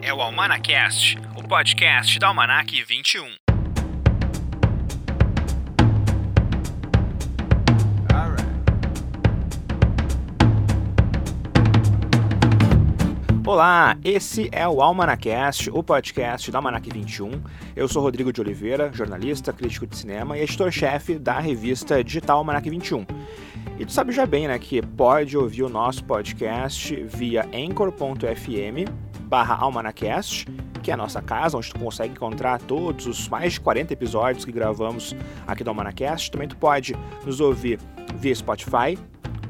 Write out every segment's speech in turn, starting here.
É o Almanacast, o podcast da Almanac 21. Olá, esse é o Almanacast, o podcast da Almanac 21. Eu sou Rodrigo de Oliveira, jornalista, crítico de cinema e editor-chefe da revista digital Almanac 21. E tu sabe já bem, né, que pode ouvir o nosso podcast via anchor.fm barra almanacast, que é a nossa casa, onde tu consegue encontrar todos os mais de 40 episódios que gravamos aqui do Almanacast. Também tu pode nos ouvir via Spotify,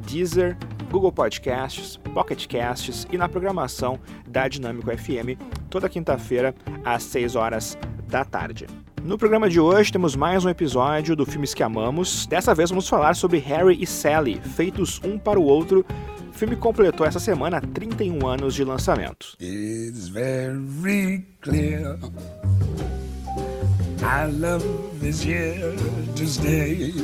Deezer, Google Podcasts, Pocket Casts e na programação da Dinâmico FM, toda quinta-feira às 6 horas da tarde. No programa de hoje temos mais um episódio do Filmes que Amamos. Dessa vez vamos falar sobre Harry e Sally, feitos um para o outro. O filme completou essa semana 31 anos de lançamento. It's very clear. I love is here to stay.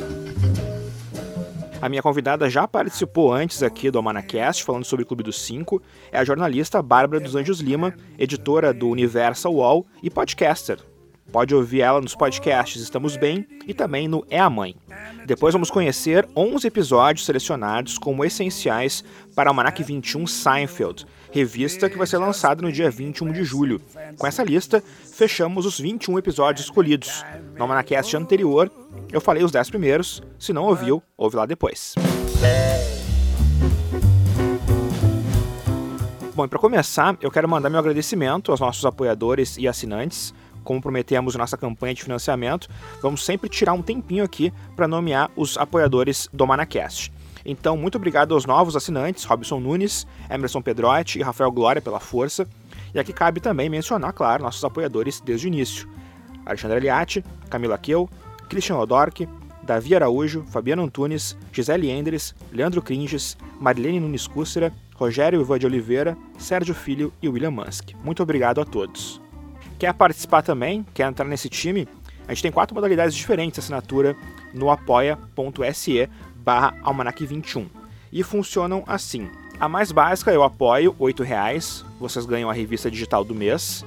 A minha convidada já participou antes aqui do Amanacast, falando sobre o Clube dos Cinco. É a jornalista Bárbara dos Anjos Lima, editora do Universal Wall e podcaster. Pode ouvir ela nos podcasts Estamos Bem e também no É a Mãe. Depois vamos conhecer 11 episódios selecionados como essenciais para o Almanac 21 Seinfeld, revista que vai ser lançada no dia 21 de julho. Com essa lista, fechamos os 21 episódios escolhidos. No Almanacast anterior, eu falei os 10 primeiros, se não ouviu, ouve lá depois. Bom, e para começar, eu quero mandar meu agradecimento aos nossos apoiadores e assinantes como prometemos nossa campanha de financiamento, vamos sempre tirar um tempinho aqui para nomear os apoiadores do Manacast. Então, muito obrigado aos novos assinantes, Robson Nunes, Emerson Pedrotti e Rafael Glória pela força. E aqui cabe também mencionar, claro, nossos apoiadores desde o início. Alexandre Aliati, Camila Keu, Christian Odork, Davi Araújo, Fabiano Antunes, Gisele Endres, Leandro Cringes, Marilene Nunes Cúcera, Rogério Ivan de Oliveira, Sérgio Filho e William Musk. Muito obrigado a todos. Quer participar também? Quer entrar nesse time? A gente tem quatro modalidades diferentes de assinatura no apoia.se barra almanac21. E funcionam assim. A mais básica eu apoio, R$ reais. Vocês ganham a revista digital do mês.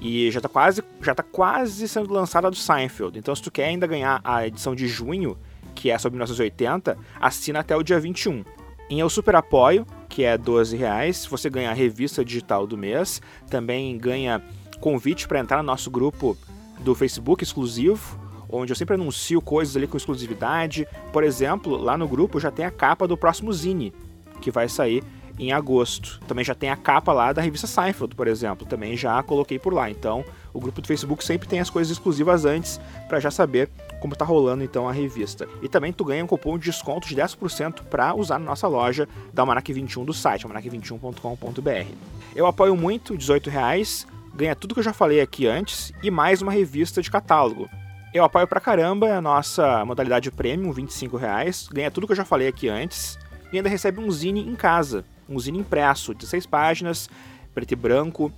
E já está quase, já tá quase sendo lançada do Seinfeld. Então se tu quer ainda ganhar a edição de junho, que é sobre 1980, assina até o dia 21. Em Eu Super Apoio, que é R$ reais, você ganha a revista digital do mês, também ganha convite para entrar no nosso grupo do Facebook exclusivo, onde eu sempre anuncio coisas ali com exclusividade. Por exemplo, lá no grupo já tem a capa do próximo Zine, que vai sair em agosto. Também já tem a capa lá da revista Seinfeld, por exemplo, também já coloquei por lá. Então, o grupo do Facebook sempre tem as coisas exclusivas antes para já saber como está rolando então a revista. E também tu ganha um cupom de desconto de 10% para usar na nossa loja da Almanac 21 do site, almanac21.com.br. Eu apoio muito, R$18 ganha tudo que eu já falei aqui antes e mais uma revista de catálogo. Eu apoio pra caramba a nossa modalidade premium, R$ reais, ganha tudo que eu já falei aqui antes e ainda recebe um zine em casa, um zine impresso, 16 páginas, preto e branco.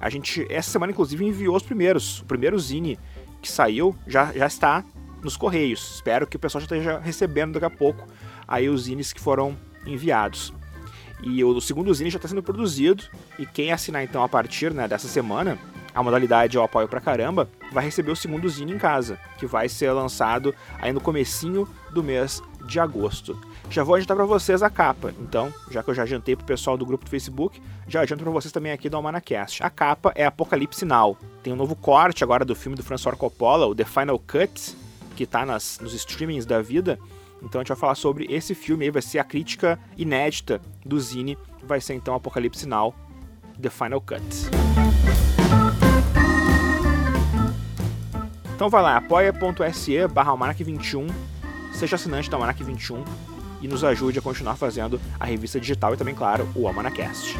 A gente, essa semana, inclusive, enviou os primeiros. O primeiro zine que saiu já, já está nos correios. Espero que o pessoal já esteja recebendo daqui a pouco aí os zines que foram enviados. E o segundo zine já está sendo produzido. E quem assinar então a partir né, dessa semana, a modalidade Eu Apoio Pra Caramba, vai receber o segundo zine em casa, que vai ser lançado aí no comecinho do mês de agosto. Já vou adiantar para vocês a capa, então, já que eu já adiantei pro pessoal do grupo do Facebook, já adianto para vocês também aqui do Almanacast. A capa é Apocalipse Now. Tem um novo corte agora do filme do François Coppola, o The Final Cut, que está nas, nos streamings da vida, então a gente vai falar sobre esse filme aí, vai ser a crítica inédita do Zine, vai ser então Apocalipse Now, The Final Cut. Então vai lá, apoia.se barra 21 seja assinante da Almanac 21 e nos ajude a continuar fazendo a revista digital e também, claro, o Almanacast.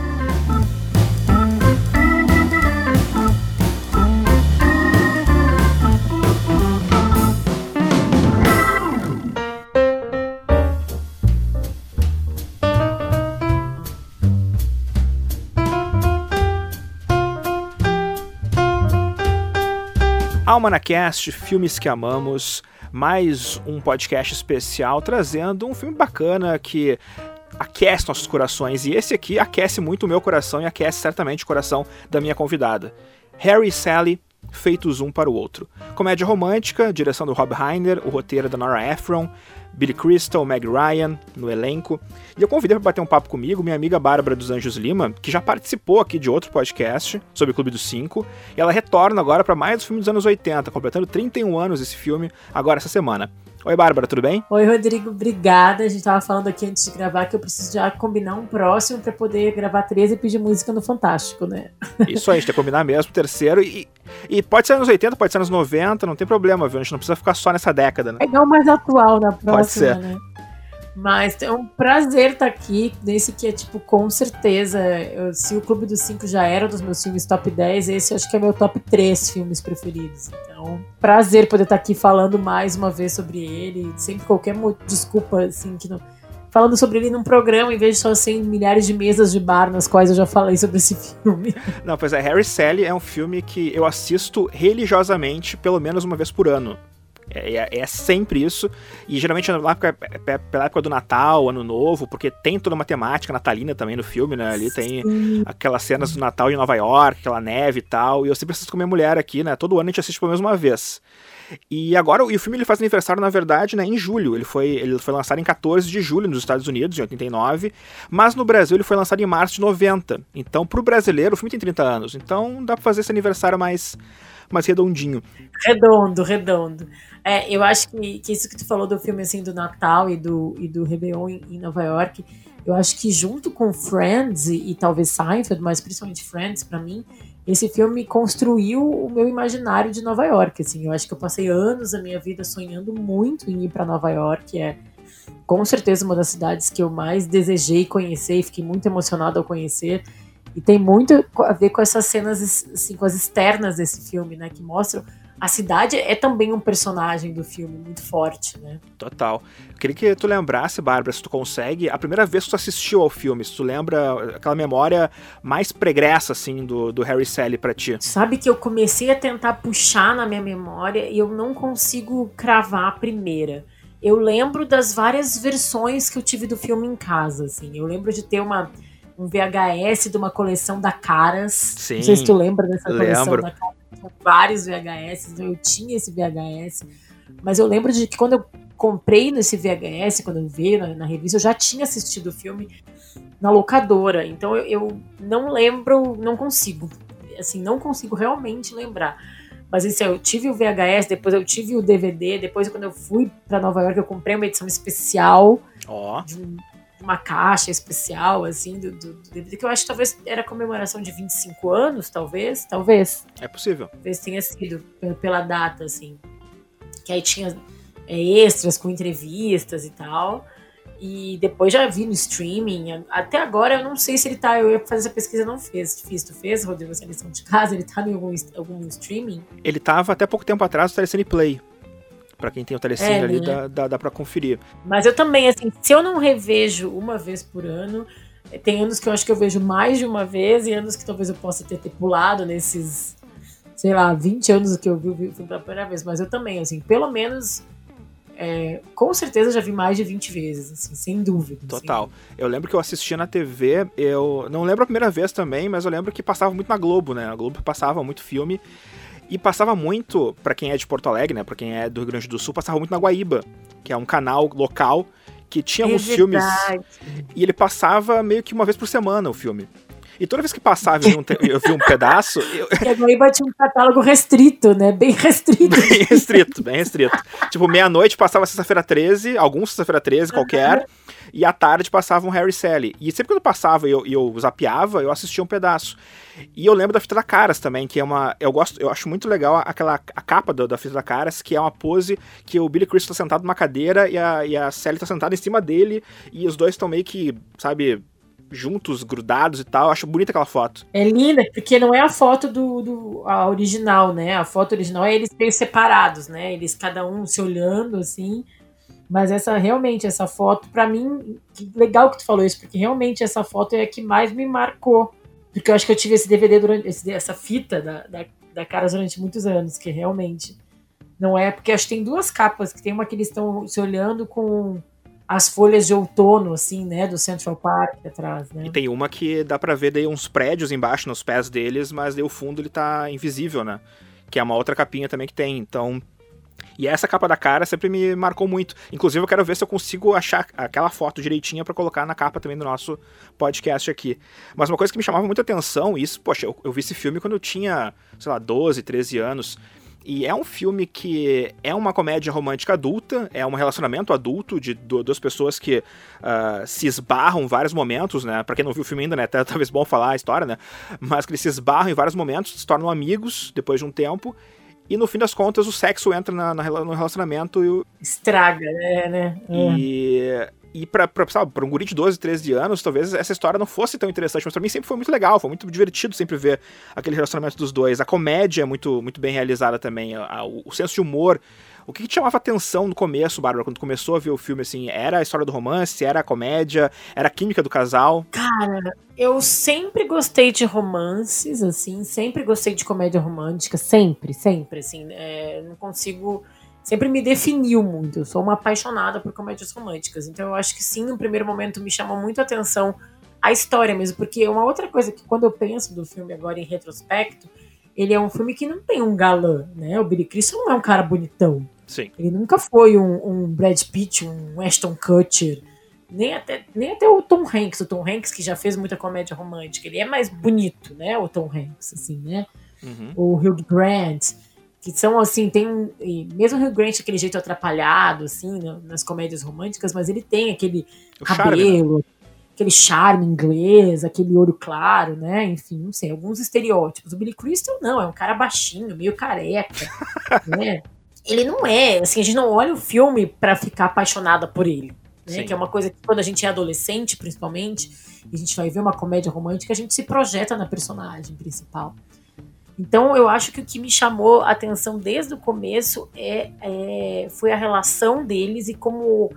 Almanacast, filmes que amamos, mais um podcast especial trazendo um filme bacana que aquece nossos corações. E esse aqui aquece muito o meu coração e aquece certamente o coração da minha convidada. Harry Sally, feitos um para o outro. Comédia romântica, direção do Rob Reiner, o roteiro da Nora Ephron, Billy Crystal, Meg Ryan no elenco. E eu convidei para bater um papo comigo minha amiga Bárbara dos Anjos Lima, que já participou aqui de outro podcast sobre o Clube dos Cinco. E ela retorna agora para mais um filme dos anos 80, completando 31 anos esse filme agora essa semana. Oi, Bárbara, tudo bem? Oi, Rodrigo, obrigada. A gente tava falando aqui antes de gravar que eu preciso já combinar um próximo para poder gravar 13 e pedir música no Fantástico, né? Isso aí, a gente tem que combinar mesmo, terceiro. E, e pode ser anos 80, pode ser anos 90, não tem problema, viu? A gente não precisa ficar só nessa década, né? Pegar o mais atual na próxima, pode ser. né? Mas é um prazer estar tá aqui nesse que é, tipo, com certeza, eu, se o Clube dos Cinco já era um dos meus filmes top 10, esse acho que é meu top 3 filmes preferidos. Então, prazer poder estar tá aqui falando mais uma vez sobre ele. Sempre qualquer desculpa, assim, que não. Falando sobre ele num programa, em vez de só ser milhares de mesas de bar nas quais eu já falei sobre esse filme. Não, pois é, Harry Sally é um filme que eu assisto religiosamente pelo menos uma vez por ano. É, é, é, sempre isso. E geralmente lá é pela época do Natal, Ano Novo, porque tem toda uma temática natalina também no filme, né? Ali tem Sim. aquelas cenas do Natal em Nova York, aquela neve e tal. E eu sempre assisto com minha mulher aqui, né? Todo ano a gente assiste pelo menos uma vez. E agora, e o filme ele faz aniversário, na verdade, né, em julho. Ele foi, ele foi lançado em 14 de julho nos Estados Unidos, em 89, mas no Brasil ele foi lançado em março de 90. Então, pro brasileiro, o filme tem 30 anos. Então, dá pra fazer esse aniversário mais, mais redondinho. Redondo, redondo. É, eu acho que, que isso que tu falou do filme assim do Natal e do, e do Réveillon em, em Nova York, eu acho que junto com Friends e, e talvez Seinfeld, mas principalmente Friends para mim, esse filme construiu o meu imaginário de Nova York. Assim, eu acho que eu passei anos da minha vida sonhando muito em ir para Nova York. É com certeza uma das cidades que eu mais desejei conhecer e fiquei muito emocionado ao conhecer. E tem muito a ver com essas cenas, assim, com as externas desse filme, né? Que mostram a cidade é também um personagem do filme muito forte, né? Total. Eu queria que tu lembrasse, Bárbara, se tu consegue, a primeira vez que tu assistiu ao filme, se tu lembra aquela memória mais pregressa, assim, do, do Harry Sally pra ti. Sabe que eu comecei a tentar puxar na minha memória e eu não consigo cravar a primeira. Eu lembro das várias versões que eu tive do filme em casa, assim. Eu lembro de ter uma um VHS de uma coleção da Caras. Sim. Não sei se tu lembra dessa coleção lembro. da Caras vários VHS, então eu tinha esse VHS. Mas eu lembro de que quando eu comprei nesse VHS, quando eu veio na, na revista, eu já tinha assistido o filme na locadora. Então eu, eu, não lembro, não consigo. Assim, não consigo realmente lembrar. Mas assim, eu tive o VHS, depois eu tive o DVD, depois quando eu fui para Nova York, eu comprei uma edição especial oh. de um uma caixa especial, assim, do, do, do, DVD, que eu acho que talvez era comemoração de 25 anos, talvez, talvez. É possível. Talvez tenha sido pela data, assim. Que aí tinha é, extras com entrevistas e tal. E depois já vi no streaming. Até agora eu não sei se ele tá. Eu ia fazer essa pesquisa, não fez. Fiz, tu fez, Rodrigo, essa lição de casa? Ele tá em algum, algum streaming? Ele tava até pouco tempo atrás no Telecine Play para quem tem o telecine é, ali, né? dá, dá, dá para conferir. Mas eu também, assim, se eu não revejo uma vez por ano, eh, tem anos que eu acho que eu vejo mais de uma vez e anos que talvez eu possa ter, ter pulado nesses, sei lá, 20 anos que eu vi o filme pela primeira vez. Mas eu também, assim, pelo menos. É, com certeza já vi mais de 20 vezes, assim, sem dúvida. Total. Eu lembro que eu assistia na TV, eu não lembro a primeira vez também, mas eu lembro que passava muito na Globo, né? A Globo passava muito filme. E passava muito, para quem é de Porto Alegre, né, para quem é do Rio Grande do Sul, passava muito na Guaíba, que é um canal local que tinha é alguns filmes. E ele passava meio que uma vez por semana o filme. E toda vez que passava eu, eu vi um pedaço. Eu... E a Guaíba tinha um catálogo restrito, né? Bem restrito. Bem restrito, bem restrito. tipo, meia-noite passava sexta-feira 13, algum sexta-feira 13, qualquer e à tarde passava um Harry Sally. E sempre quando passava e eu, eu zapeava, eu assistia um pedaço. E eu lembro da fita da Caras também, que é uma. Eu gosto, eu acho muito legal aquela a capa do, da fita da Caras, que é uma pose que o Billy Crystal tá sentado numa cadeira e a, e a Sally tá sentada em cima dele, e os dois estão meio que, sabe, juntos, grudados e tal. Eu acho bonita aquela foto. É linda, porque não é a foto do, do a original, né? A foto original é eles meio separados, né? Eles cada um se olhando assim. Mas essa realmente, essa foto, para mim, legal que tu falou isso, porque realmente essa foto é a que mais me marcou. Porque eu acho que eu tive esse DVD durante. Esse, essa fita da, da, da Caras durante muitos anos, que realmente não é. Porque acho que tem duas capas, que tem uma que eles estão se olhando com as folhas de outono, assim, né, do Central Park atrás, né? E tem uma que dá pra ver daí uns prédios embaixo nos pés deles, mas daí o fundo ele tá invisível, né? Que é uma outra capinha também que tem. Então, e essa capa da cara sempre me marcou muito. Inclusive, eu quero ver se eu consigo achar aquela foto direitinha para colocar na capa também do nosso podcast aqui. Mas uma coisa que me chamava muita atenção, isso, poxa, eu, eu vi esse filme quando eu tinha, sei lá, 12, 13 anos. E é um filme que é uma comédia romântica adulta, é um relacionamento adulto de duas pessoas que uh, se esbarram em vários momentos, né? Pra quem não viu o filme ainda, né? Até talvez bom falar a história, né? Mas que eles se esbarram em vários momentos, se tornam amigos depois de um tempo. E no fim das contas, o sexo entra na, na no relacionamento e. Estraga, né? né? E e pra, pra, sabe, pra um guri de 12, 13 anos, talvez essa história não fosse tão interessante, mas pra mim sempre foi muito legal, foi muito divertido sempre ver aquele relacionamento dos dois. A comédia é muito, muito bem realizada também, a, o, o senso de humor. O que, que te chamava atenção no começo, Bárbara, quando começou a ver o filme, assim? Era a história do romance, era a comédia, era a química do casal? Cara, eu sempre gostei de romances, assim, sempre gostei de comédia romântica, sempre, sempre, assim, é, não consigo sempre me definiu muito. Eu sou uma apaixonada por comédias românticas. Então eu acho que sim, no primeiro momento me chamou muito a atenção a história mesmo, porque uma outra coisa que quando eu penso do filme agora em retrospecto, ele é um filme que não tem um galã, né? O Billy Crystal não é um cara bonitão. Sim. Ele nunca foi um, um Brad Pitt, um Ashton Kutcher, nem até, nem até o Tom Hanks. O Tom Hanks, que já fez muita comédia romântica, ele é mais bonito, né? O Tom Hanks, assim, né? Uhum. O Hugh Grant que são assim, tem um. Mesmo o Hugh Grant, aquele jeito atrapalhado, assim, nas comédias românticas, mas ele tem aquele o cabelo, charme, né? aquele charme inglês, aquele olho claro, né? Enfim, não sei, alguns estereótipos. O Billy Crystal não, é um cara baixinho, meio careca, né? Ele não é, assim, a gente não olha o filme para ficar apaixonada por ele. Né? Que é uma coisa que quando a gente é adolescente, principalmente, e a gente vai ver uma comédia romântica, a gente se projeta na personagem principal. Então, eu acho que o que me chamou a atenção desde o começo é, é, foi a relação deles e como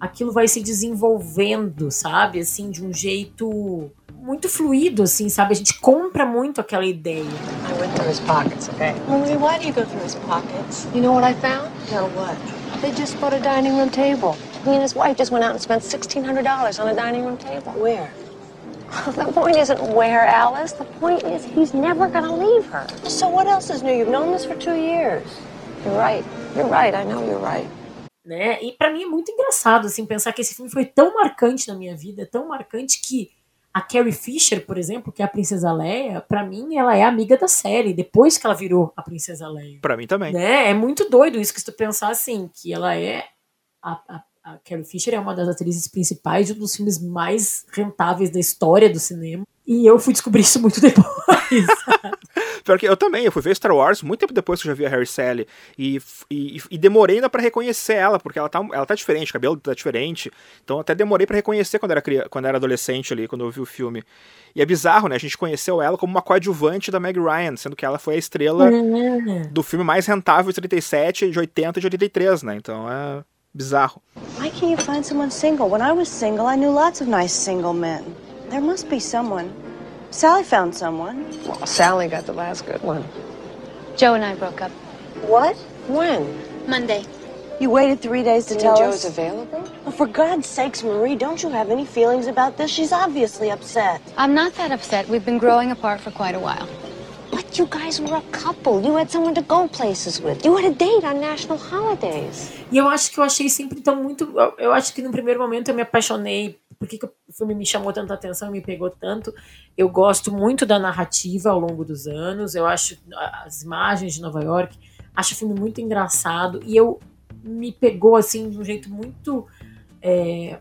aquilo vai se desenvolvendo, sabe? Assim, de um jeito muito fluido, assim, sabe? A gente compra muito aquela ideia. I went through his pockets, okay? Mommy, why do you go through his pockets? You know what I found? No, what? They just bought a dining room table. He and his wife just went out and spent $1,600 on a dining room table. Where? The point isn't where, Alice. The point is he's never gonna leave her. So what else is new? You've known this for two years. You're right. You're right. I know you're right. Né? E para mim é muito engraçado assim pensar que esse filme foi tão marcante na minha vida, tão marcante que a Carrie Fisher, por exemplo, que é a Princesa Leia, para mim ela é amiga da série, depois que ela virou a Princesa Leia. Para mim também. Né? É muito doido isso que se tu pensar assim, que ela é a, a a Carrie Fisher é uma das atrizes principais de um dos filmes mais rentáveis da história do cinema. E eu fui descobrir isso muito depois. Pior que eu também, eu fui ver Star Wars muito tempo depois que eu já vi a Harry Sally. E, e, e demorei ainda pra reconhecer ela, porque ela tá, ela tá diferente, o cabelo tá diferente. Então até demorei para reconhecer quando era, quando era adolescente ali, quando eu vi o filme. E é bizarro, né? A gente conheceu ela como uma coadjuvante da Meg Ryan, sendo que ela foi a estrela uhum. do filme mais rentável de 37, de 80 e de 83, né? Então é bizarro. Why can't you find someone single? When I was single, I knew lots of nice single men. There must be someone. Sally found someone. Well, Sally got the last good one. Joe and I broke up. What? When? Monday. You waited three days to and tell Joe's us? available? Well, for God's sakes, Marie, don't you have any feelings about this? She's obviously upset. I'm not that upset. We've been growing apart for quite a while. But you guys were a couple. You had someone to go places with. You had a date on national holidays. E eu acho que eu achei sempre tão muito. Eu acho que no primeiro momento eu me apaixonei. Por que, que o filme me chamou tanta atenção me pegou tanto? Eu gosto muito da narrativa ao longo dos anos. Eu acho as imagens de Nova York. Acho o filme muito engraçado. E eu me pegou assim de um jeito muito é,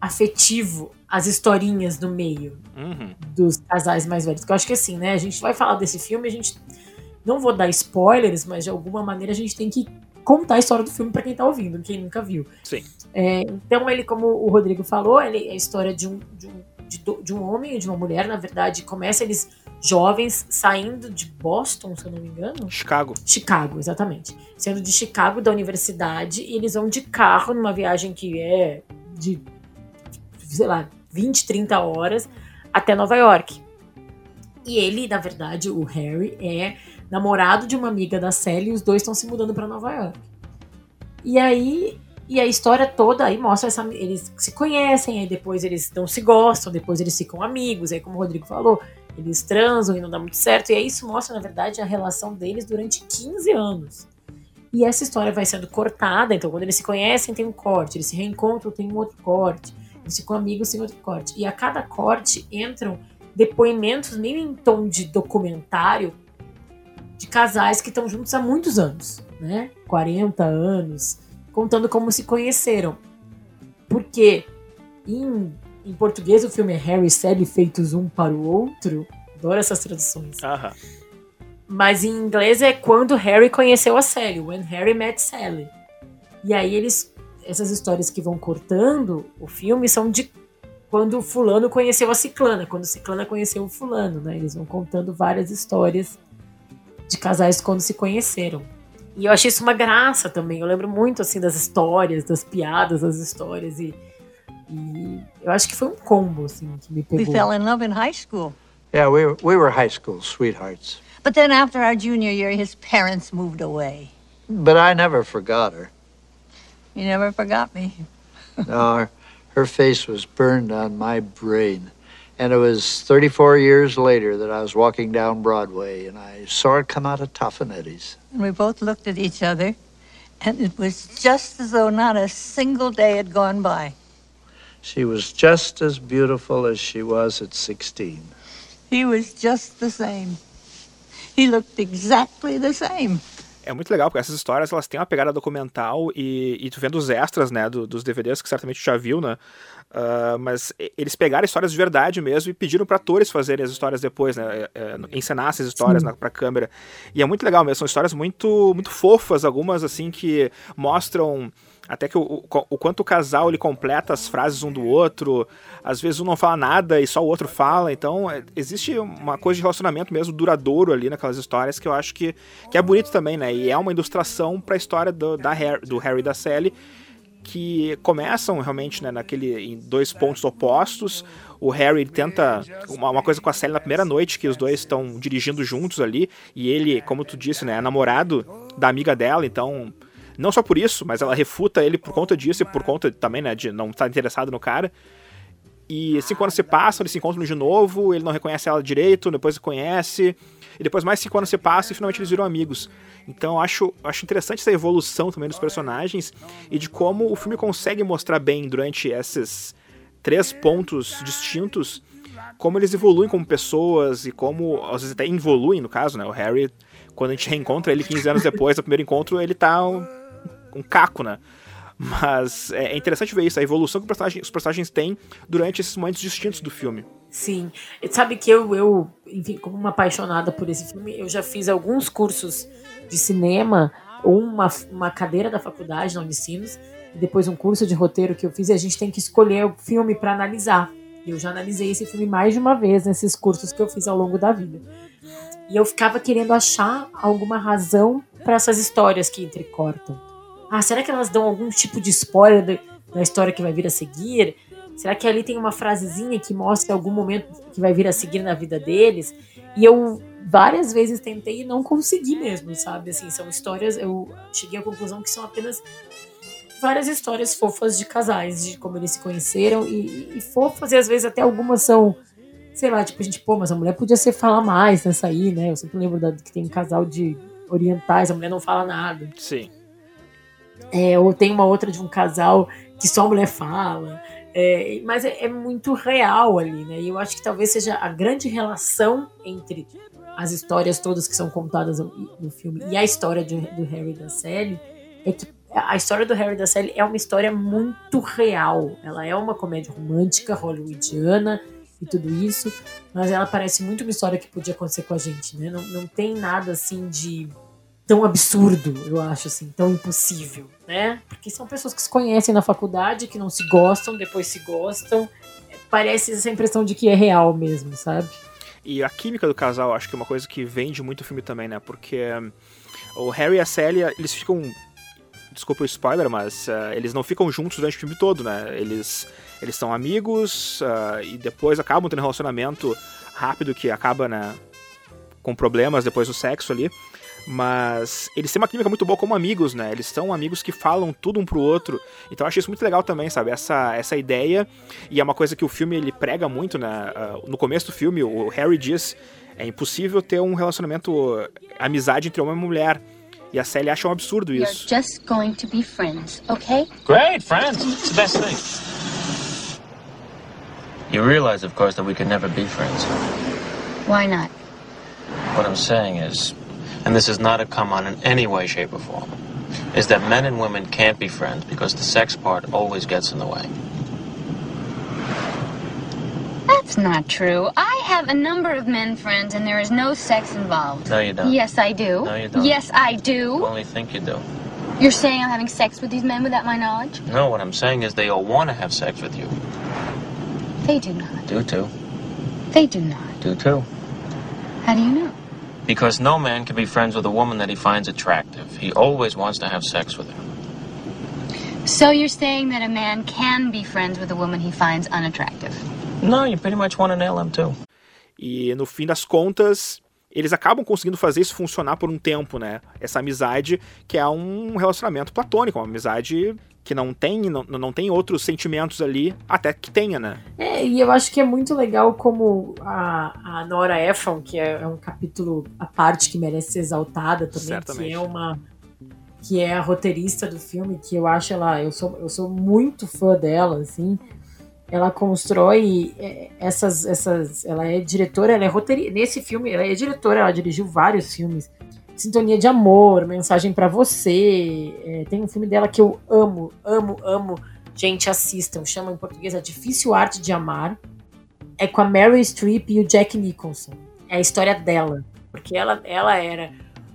afetivo as historinhas no meio uhum. dos casais mais velhos. Que eu acho que assim, né? A gente vai falar desse filme, a gente não vou dar spoilers, mas de alguma maneira a gente tem que contar a história do filme para quem tá ouvindo, quem nunca viu. Sim. É, então ele, como o Rodrigo falou, ele é a história de um, de um, de, de um homem e de uma mulher, na verdade, começa eles jovens saindo de Boston, se eu não me engano. Chicago. Chicago, exatamente. Saindo de Chicago da universidade e eles vão de carro numa viagem que é de, sei lá, 20, 30 horas até Nova York. E ele, na verdade, o Harry, é namorado de uma amiga da Sally e os dois estão se mudando para Nova York. E aí E a história toda aí mostra essa, eles se conhecem, aí depois eles não se gostam, depois eles ficam amigos, aí como o Rodrigo falou, eles transam e não dá muito certo. E aí isso mostra, na verdade, a relação deles durante 15 anos. E essa história vai sendo cortada, então quando eles se conhecem tem um corte, eles se reencontram tem um outro corte, eles ficam amigos tem outro corte. E a cada corte entram depoimentos meio em tom de documentário de casais que estão juntos há muitos anos, né? 40 anos, contando como se conheceram. Porque em, em português o filme é Harry e Sally feitos um para o outro. Adoro essas traduções. Aham. Mas em inglês é quando Harry conheceu a Sally, When Harry Met Sally. E aí eles, essas histórias que vão cortando o filme são de quando o fulano conheceu a ciclana, quando a ciclana conheceu o fulano, né? Eles vão contando várias histórias de casais quando se conheceram. E eu achei isso uma graça também. Eu lembro muito assim das histórias, das piadas das histórias e, e eu acho que foi um combo assim que me We pegou. fell in love in high school. Yeah, we were, we were high school sweethearts. But then after our junior year, his parents moved away. But I never forgot her. You never forgot me. No, her, her face was burned on my brain. And it was 34 years later that I was walking down Broadway and I saw her come out of Toffanetti's. And we both looked at each other, and it was just as though not a single day had gone by. She was just as beautiful as she was at 16. He was just the same. He looked exactly the same. É muito legal, porque essas histórias elas têm uma pegada documental e, e tu vendo os extras, né, do- dos DVDs, que certamente tu já viu, né? ah, mas eles pegaram histórias de verdade mesmo e pediram para atores fazerem as histórias depois, né? é, é, encenar essas histórias na, pra câmera. E é muito legal mesmo, são histórias muito, muito fofas, algumas assim que mostram até que o, o, o quanto o casal ele completa as frases um do outro, às vezes um não fala nada e só o outro fala, então é, existe uma coisa de relacionamento mesmo duradouro ali naquelas histórias que eu acho que, que é bonito também, né? E é uma ilustração para a história do, da Harry, do Harry e da Sally que começam realmente né, naquele em dois pontos opostos. O Harry tenta uma, uma coisa com a Sally na primeira noite que os dois estão dirigindo juntos ali e ele, como tu disse, né, é namorado da amiga dela, então não só por isso, mas ela refuta ele por conta disso e por conta também, né, de não estar interessado no cara. E cinco anos se passam, eles se encontram de novo, ele não reconhece ela direito, depois conhece, e depois mais cinco anos se passam e finalmente eles viram amigos. Então acho, acho interessante essa evolução também dos personagens e de como o filme consegue mostrar bem durante esses três pontos distintos como eles evoluem como pessoas e como, às vezes até involuem no caso, né? O Harry, quando a gente reencontra ele 15 anos depois do primeiro encontro, ele tá um caco, né? Mas é é interessante ver isso, a evolução que personagem- os personagens têm durante esses momentos distintos do filme. Sim. Sabe que eu, eu, enfim, como uma apaixonada por esse filme, eu já fiz alguns cursos de cinema, uma, uma cadeira da faculdade na Unicinos, e depois um curso de roteiro que eu fiz, e a gente tem que escolher o filme para analisar. Eu já analisei esse filme mais de uma vez nesses cursos que eu fiz ao longo da vida. E eu ficava querendo achar alguma razão para essas histórias que entrecortam. Ah, será que elas dão algum tipo de spoiler da- história que vai vir a seguir? Será que ali tem uma frasezinha que mostra algum momento que vai vir a seguir na vida deles? E eu várias vezes tentei e não consegui mesmo, sabe? Assim, são histórias, eu cheguei à conclusão que são apenas várias histórias fofas de casais, de como eles se conheceram e, e fofas, e às vezes até algumas são, sei lá, tipo, a gente, pô, mas a mulher podia ser falar mais nessa aí, né? Eu sempre lembro da, que tem um casal de orientais, a mulher não fala nada. Sim. É, ou tem uma outra de um casal que só a mulher fala. É, mas é, é muito real ali, né? E eu acho que talvez seja a grande relação entre as histórias todas que são contadas no, filme e a história de- do Harry da Sally é que a história do Harry da Sally é uma história muito real. Ela é uma comédia romântica, hollywoodiana e tudo isso, mas ela parece muito uma história que podia acontecer com a gente, né? Não, não tem nada assim de tão absurdo, eu acho assim, tão impossível, né? Porque são pessoas que se conhecem na faculdade, que não se gostam, depois se gostam. Parece essa impressão de que é real mesmo, sabe? E a química do casal, acho que é uma coisa que vende muito o filme também, né? Porque hum, o Harry e a Sally, eles ficam. Desculpa o spoiler, mas ah, eles não ficam juntos durante o filme todo, né? Eles eles são amigos ah, e depois acabam tendo um relacionamento rápido que acaba, né? Com problemas depois do sexo ali. Mas eles têm uma química muito boa como amigos, né? Eles são amigos que falam tudo um pro outro. Então eu acho isso muito legal também, sabe? Essa, essa ideia. E é uma coisa que o filme ele prega muito, né? Uh, no começo do filme, o Harry diz: é impossível ter um relacionamento, amizade entre homem e mulher. E a Sally acha um absurdo isso. You're just going to be friends, okay? Great, friends. It's the best thing. You realize, of course, that we could never be friends. Why not? What I'm saying is, and this is not a come on in any way, shape, or form, is that men and women can't be friends because the sex part always gets in the way. That's not true. I have a number of men friends and there is no sex involved. No, you don't. Yes, I do. No, you don't. Yes, I You do. only think you do. You're saying I'm having sex with these men without my knowledge? No, what I'm saying is they all want to have sex with you. They do not. Do too. They do not. Do too. How do you know? Because no man can be friends with a woman that he finds attractive. He always wants to have sex with her. So you're saying that a man can be friends with a woman he finds unattractive? No, you pretty much want to nail him too. E no fim das contas, eles acabam conseguindo fazer isso funcionar por um tempo, né? Essa amizade que é um relacionamento platônico, uma amizade que não tem, não, não tem outros sentimentos ali, até que tenha, né? É, e eu acho que é muito legal como a, a Nora Ephron, que é, é um capítulo à parte que merece ser exaltada também, Certamente. que é uma que é a roteirista do filme, que eu acho ela, eu sou, eu sou muito fã dela, assim. Ela constrói é, essas, essas, ela é diretora, ela é roteirista. Nesse filme, ela é diretora, ela dirigiu vários filmes. Sintonia de Amor, Mensagem pra Você. é, tem um filme dela que eu amo, amo, amo. Gente, assistam. Chama em português A Difícil Arte de Amar. É com a Meryl Streep e o Jack Nicholson. É a história dela. Porque ela, ela era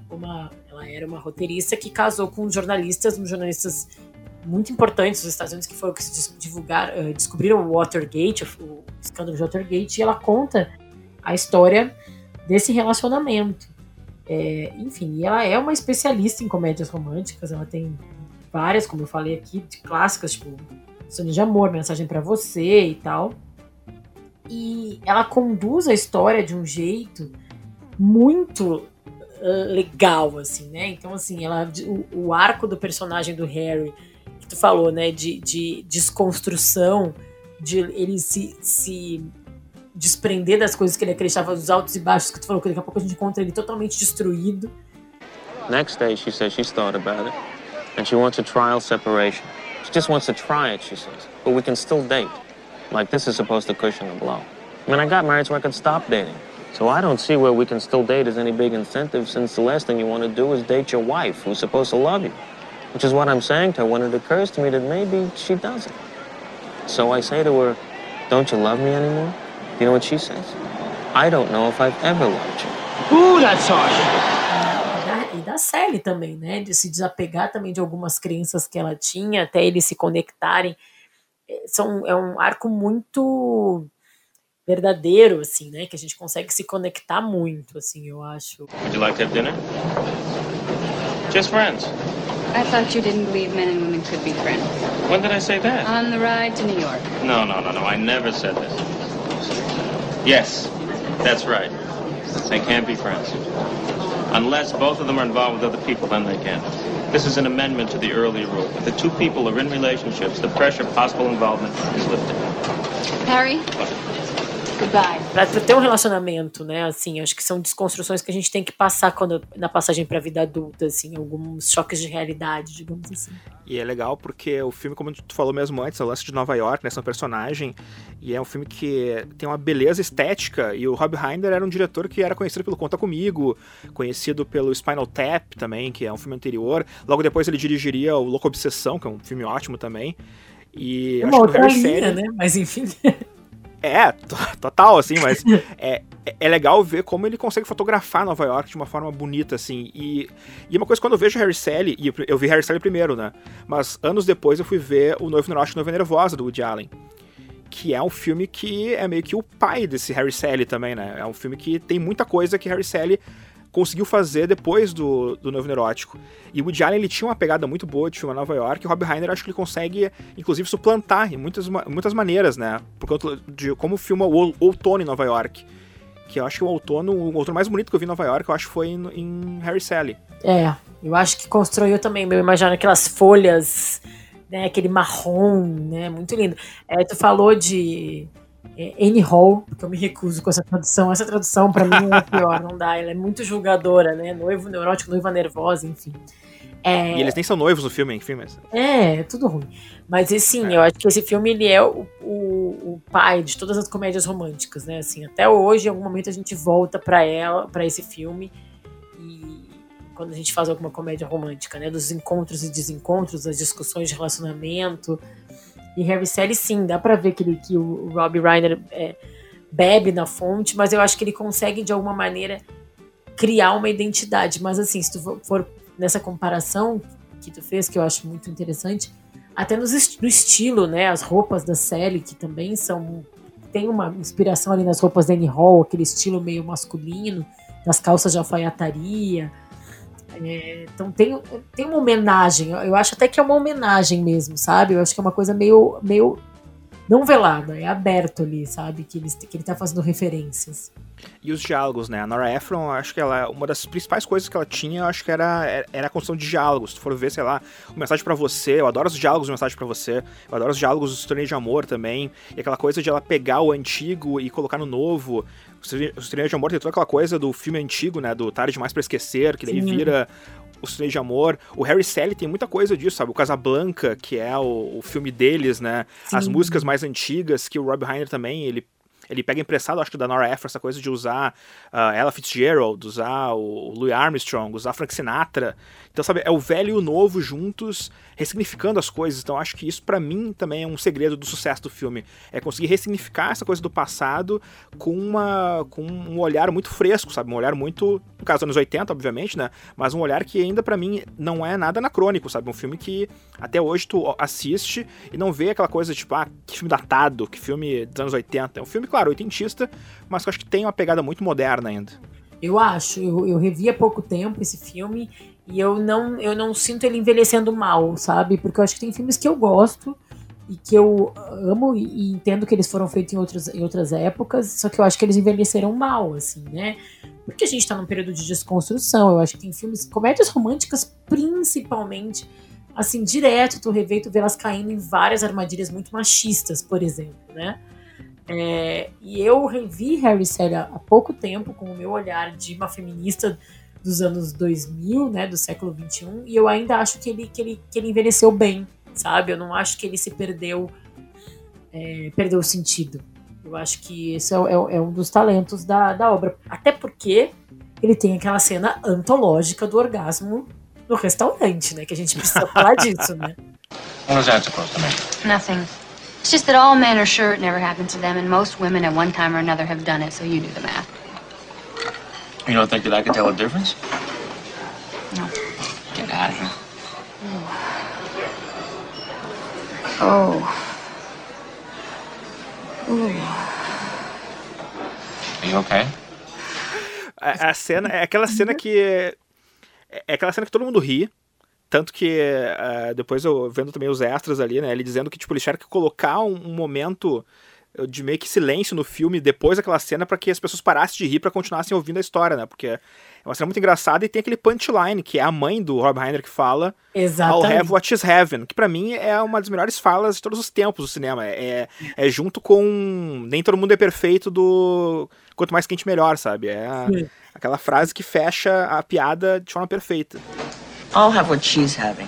uma ela era uma roteirista que casou com jornalistas, uns jornalistas muito importantes dos Estados Unidos que foram que se dis- divulgar, eh, descobriram o Watergate, o, o escândalo de Watergate, e ela conta a história desse relacionamento. É, enfim, ela é uma especialista em comédias românticas, ela tem várias, como eu falei aqui, de clássicas, tipo Sonho de Amor, Mensagem pra Você e tal. E ela conduz a história de um jeito muito ah, legal, assim, né? Então, assim, ela, o, o arco do personagem do Harry, que tu falou, né, de, de desconstrução, de ele se, se desprender das coisas que ele acreditava, dos altos e baixos, que tu falou, que daqui a pouco a gente encontra ele totalmente destruído. Next day, she says she's thought about it, and she wants a trial separation. She just wants to try it, she says. But we can still date. Like this is supposed to cushion the blow. I mean, I got married so I could stop dating. So I don't see where we can still date as any big incentive since the last thing you want to do is date your wife, who's supposed to love you. Which is what I'm saying to her when it occurs to me that maybe she doesn't. So I say to her, Don't you love me anymore? You know what she says? I don't know if I've ever loved you. Ooh, that's harsh. E da, e da Sally também, né? De se desapegar também de algumas crenças que ela tinha, até eles se conectarem. É, São, é um arco muito verdadeiro, assim, né? Que a gente consegue se conectar muito, assim, eu acho. Would you like to have dinner? Just friends. I thought you didn't believe men and women could be friends. When did I say that? On the ride to New York. No, no, no, no. I never said this. Yes, that's right. They can't be friends. Unless both of them are involved with other people, then they can. This is an amendment to the earlier rule. If the two people are in relationships, the pressure of possible involvement is lifted. Harry, goodbye. Pra ter um relacionamento, né? Assim, acho que são desconstruções que a gente tem que passar quando na passagem pra vida adulta, assim, alguns choques de realidade, digamos assim. E é legal porque o filme, como tu falou mesmo antes, é o lance de Nova York, né? São personagem. E é um filme que tem uma beleza estética. E o Rob Reiner era um diretor que era conhecido pelo Conta Comigo, conhecido pelo Spinal Tap também, que é um filme anterior. Logo depois ele dirigiria o Louco Obsessão, que é um filme ótimo também. E Uma acho que o outra Harry né? Mas enfim. É, to- total, assim, mas é, é- legal ver como ele consegue fotografar Nova York de uma forma bonita, assim. E, e uma coisa, quando eu vejo Harry Sally, e eu, eu vi Harry Sally primeiro, né? Mas anos depois eu fui ver O Noivo Neurótico e Noiva Nervosa, do Woody Allen. Que é um filme que é meio que o pai desse Harry Sally também, né? É um filme que tem muita coisa que Harry Sally conseguiu fazer depois do, do Noivo Neurótico. E o Woody Allen, ele tinha uma pegada muito boa de filme Nova York, e o Rob Reiner, acho que ele consegue, inclusive, suplantar em muitas, muitas maneiras, né? Por conta de como filma o Outono em Nova York. que eu acho que o outono, o outono mais bonito que eu vi em Nova York, eu acho que foi em, em Harry Sally. É, eu acho que construiu também, meu, imagino aquelas folhas, né, aquele marrom, né, muito lindo. É, tu falou de é, Annie Hall, porque eu me recuso com essa tradução. Essa tradução, para mim, é pior, não dá. Ela é muito julgadora, né? Noivo neurótico, noiva nervosa, enfim. É... E eles nem são noivos no filme, enfim. Mas... É, é tudo ruim. Mas, assim, é. eu acho que esse filme, ele é o, o, o, pai de todas as comédias românticas, né? Assim, até hoje, em algum momento, a gente volta para ela, para esse filme. E quando a gente faz alguma comédia romântica, né? Dos encontros e desencontros, das discussões de relacionamento, e Harry Sally, sim, dá pra ver que, ele, que o Rob Reiner é, bebe na fonte, mas eu acho que ele consegue, de alguma maneira, criar uma identidade. Mas, assim, se tu for nessa comparação que tu fez, que eu acho muito interessante, até no estilo, né? As roupas da Sally, que também são. Tem uma inspiração ali nas roupas da Annie Hall, aquele estilo meio masculino, das calças de alfaiataria é, então tem, tem uma homenagem, eu acho até que é uma homenagem mesmo, sabe? Eu acho que é uma coisa meio, meio não velada, é aberto ali, sabe? Que ele, que ele tá fazendo referências. E os diálogos, né? A Nora Ephron, acho que ela uma das principais coisas que ela tinha, eu acho que era, era a construção de diálogos. Se for ver, sei lá, o Mensagem para Você, eu adoro os diálogos do Mensagem para Você, eu adoro os diálogos do Torneio de Amor também, e aquela coisa de ela pegar o antigo e colocar no novo. O Torneio de Amor tem toda aquela coisa do filme antigo, né? Do Tarde Demais para Esquecer, que daí Sim. vira o Torneio de Amor. O Harry Sally tem muita coisa disso, sabe? O Casablanca, que é o, o filme deles, né? Sim. As músicas mais antigas, que o Rob Reiner também, ele ele pega emprestado, acho que da Nora Ephron, essa coisa de usar uh, Ella Fitzgerald, usar o Louis Armstrong, usar Frank Sinatra. Então, sabe, é o velho e o novo juntos, ressignificando as coisas. Então, acho que isso, para mim, também é um segredo do sucesso do filme. É conseguir ressignificar essa coisa do passado com, uma, com um olhar muito fresco, sabe? Um olhar muito, no caso, anos 80, obviamente, né? Mas um olhar que ainda, para mim, não é nada anacrônico, sabe? Um filme que até hoje tu assiste e não vê aquela coisa tipo, ah, que filme datado, que filme dos anos 80. É um filme, claro, oitentista, mas que eu acho que tem uma pegada muito moderna ainda. Eu acho, eu, eu revi há pouco tempo esse filme e eu não, eu não sinto ele envelhecendo mal, sabe? Porque eu acho que tem filmes que eu gosto e que eu amo e, entendo que eles foram feitos em outras, em outras épocas, só que eu acho que eles envelheceram mal, assim, né? Porque a gente tá num período de desconstrução, eu acho que tem filmes, comédias românticas principalmente, assim, direto tu revê, tu vê elas caindo em várias armadilhas muito machistas, por exemplo, né? É, e eu revi Harry Sally há pouco tempo com o meu olhar de uma feminista dos anos 2000, né, do século 21, e eu ainda acho que ele, que ele, que ele envelheceu bem, sabe? Eu não acho que ele se perdeu, é, perdeu o sentido. Eu acho que esse é, é, é, um dos talentos da, da obra. Até porque ele tem aquela cena antológica do orgasmo no restaurante, né? Que a gente precisa falar disso, né? What was that supposed to mean? Nothing. It's just that all men are sure it never happened to them, and most women at one time or another have done it, so you do the math. You don't think that I can tell a difference? No. Get out of here. Oh. Ooh. Are you okay? A, a cena é aquela cena que é, é aquela cena que todo mundo ri. Tanto que uh, depois eu vendo também os extras ali, né? Ele dizendo que tipo, eles tiveram que colocar um, um momento de meio que silêncio no filme depois daquela cena para que as pessoas parassem de rir para continuassem ouvindo a história, né? Porque é uma cena muito engraçada e tem aquele punchline que é a mãe do Rob Reiner que fala Exatamente. I'll have what is heaven, que para mim é uma das melhores falas de todos os tempos do cinema. É, é junto com Nem Todo Mundo é Perfeito do Quanto Mais Quente Melhor, sabe? É a, aquela frase que fecha a piada de forma perfeita. I'll have what she's having.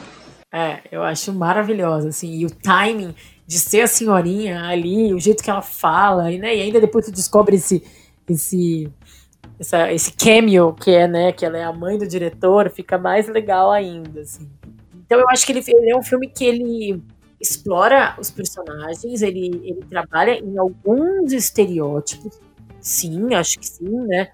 É, eu acho maravilhosa, assim, e o timing de ser a senhorinha ali, o jeito que ela fala, e, né, e ainda depois tu descobre esse, esse, essa, esse cameo que é, né, que ela é a mãe do diretor, fica mais legal ainda, assim. Então eu acho que ele, ele é um filme que ele explora os personagens, ele, ele trabalha em alguns estereótipos, sim, acho que sim, né,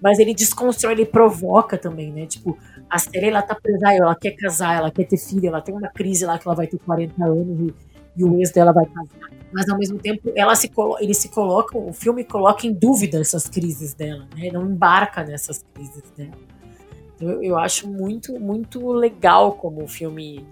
mas ele desconstrói, ele provoca também, né, tipo, a série ela tá presa, ela quer casar, ela quer ter filho, ela tem uma crise lá que ela vai ter 40 anos e e o ex dela vai casar. Mas ao mesmo tempo, ela se ele se coloca, o filme coloca em dúvida essas crises dela, né? Não embarca nessas crises dela. Então, eu, eu acho muito, muito legal como o filme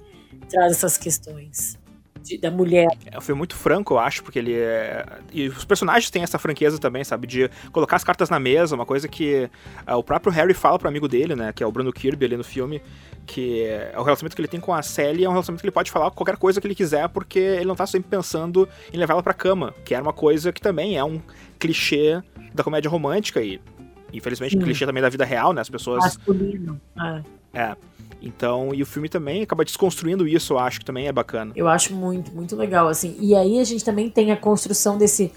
traz essas questões. De, da mulher. É um filme muito franco, eu acho, porque ele é. E os personagens têm essa franqueza também, sabe? De colocar as cartas na mesa, uma coisa que uh, o próprio Harry fala pro amigo dele, né? Que é o Bruno Kirby ali no filme, que é o relacionamento que ele tem com a Sally é um relacionamento que ele pode falar qualquer coisa que ele quiser, porque ele não tá sempre pensando em levar ela pra cama, que era uma coisa que também é um clichê da comédia romântica e infelizmente, um clichê também da vida real, né? As pessoas. Masculino. É. é. Então, e o filme também acaba desconstruindo isso, eu acho que também é bacana. Eu acho muito, muito legal, assim. E aí a gente também tem a construção desse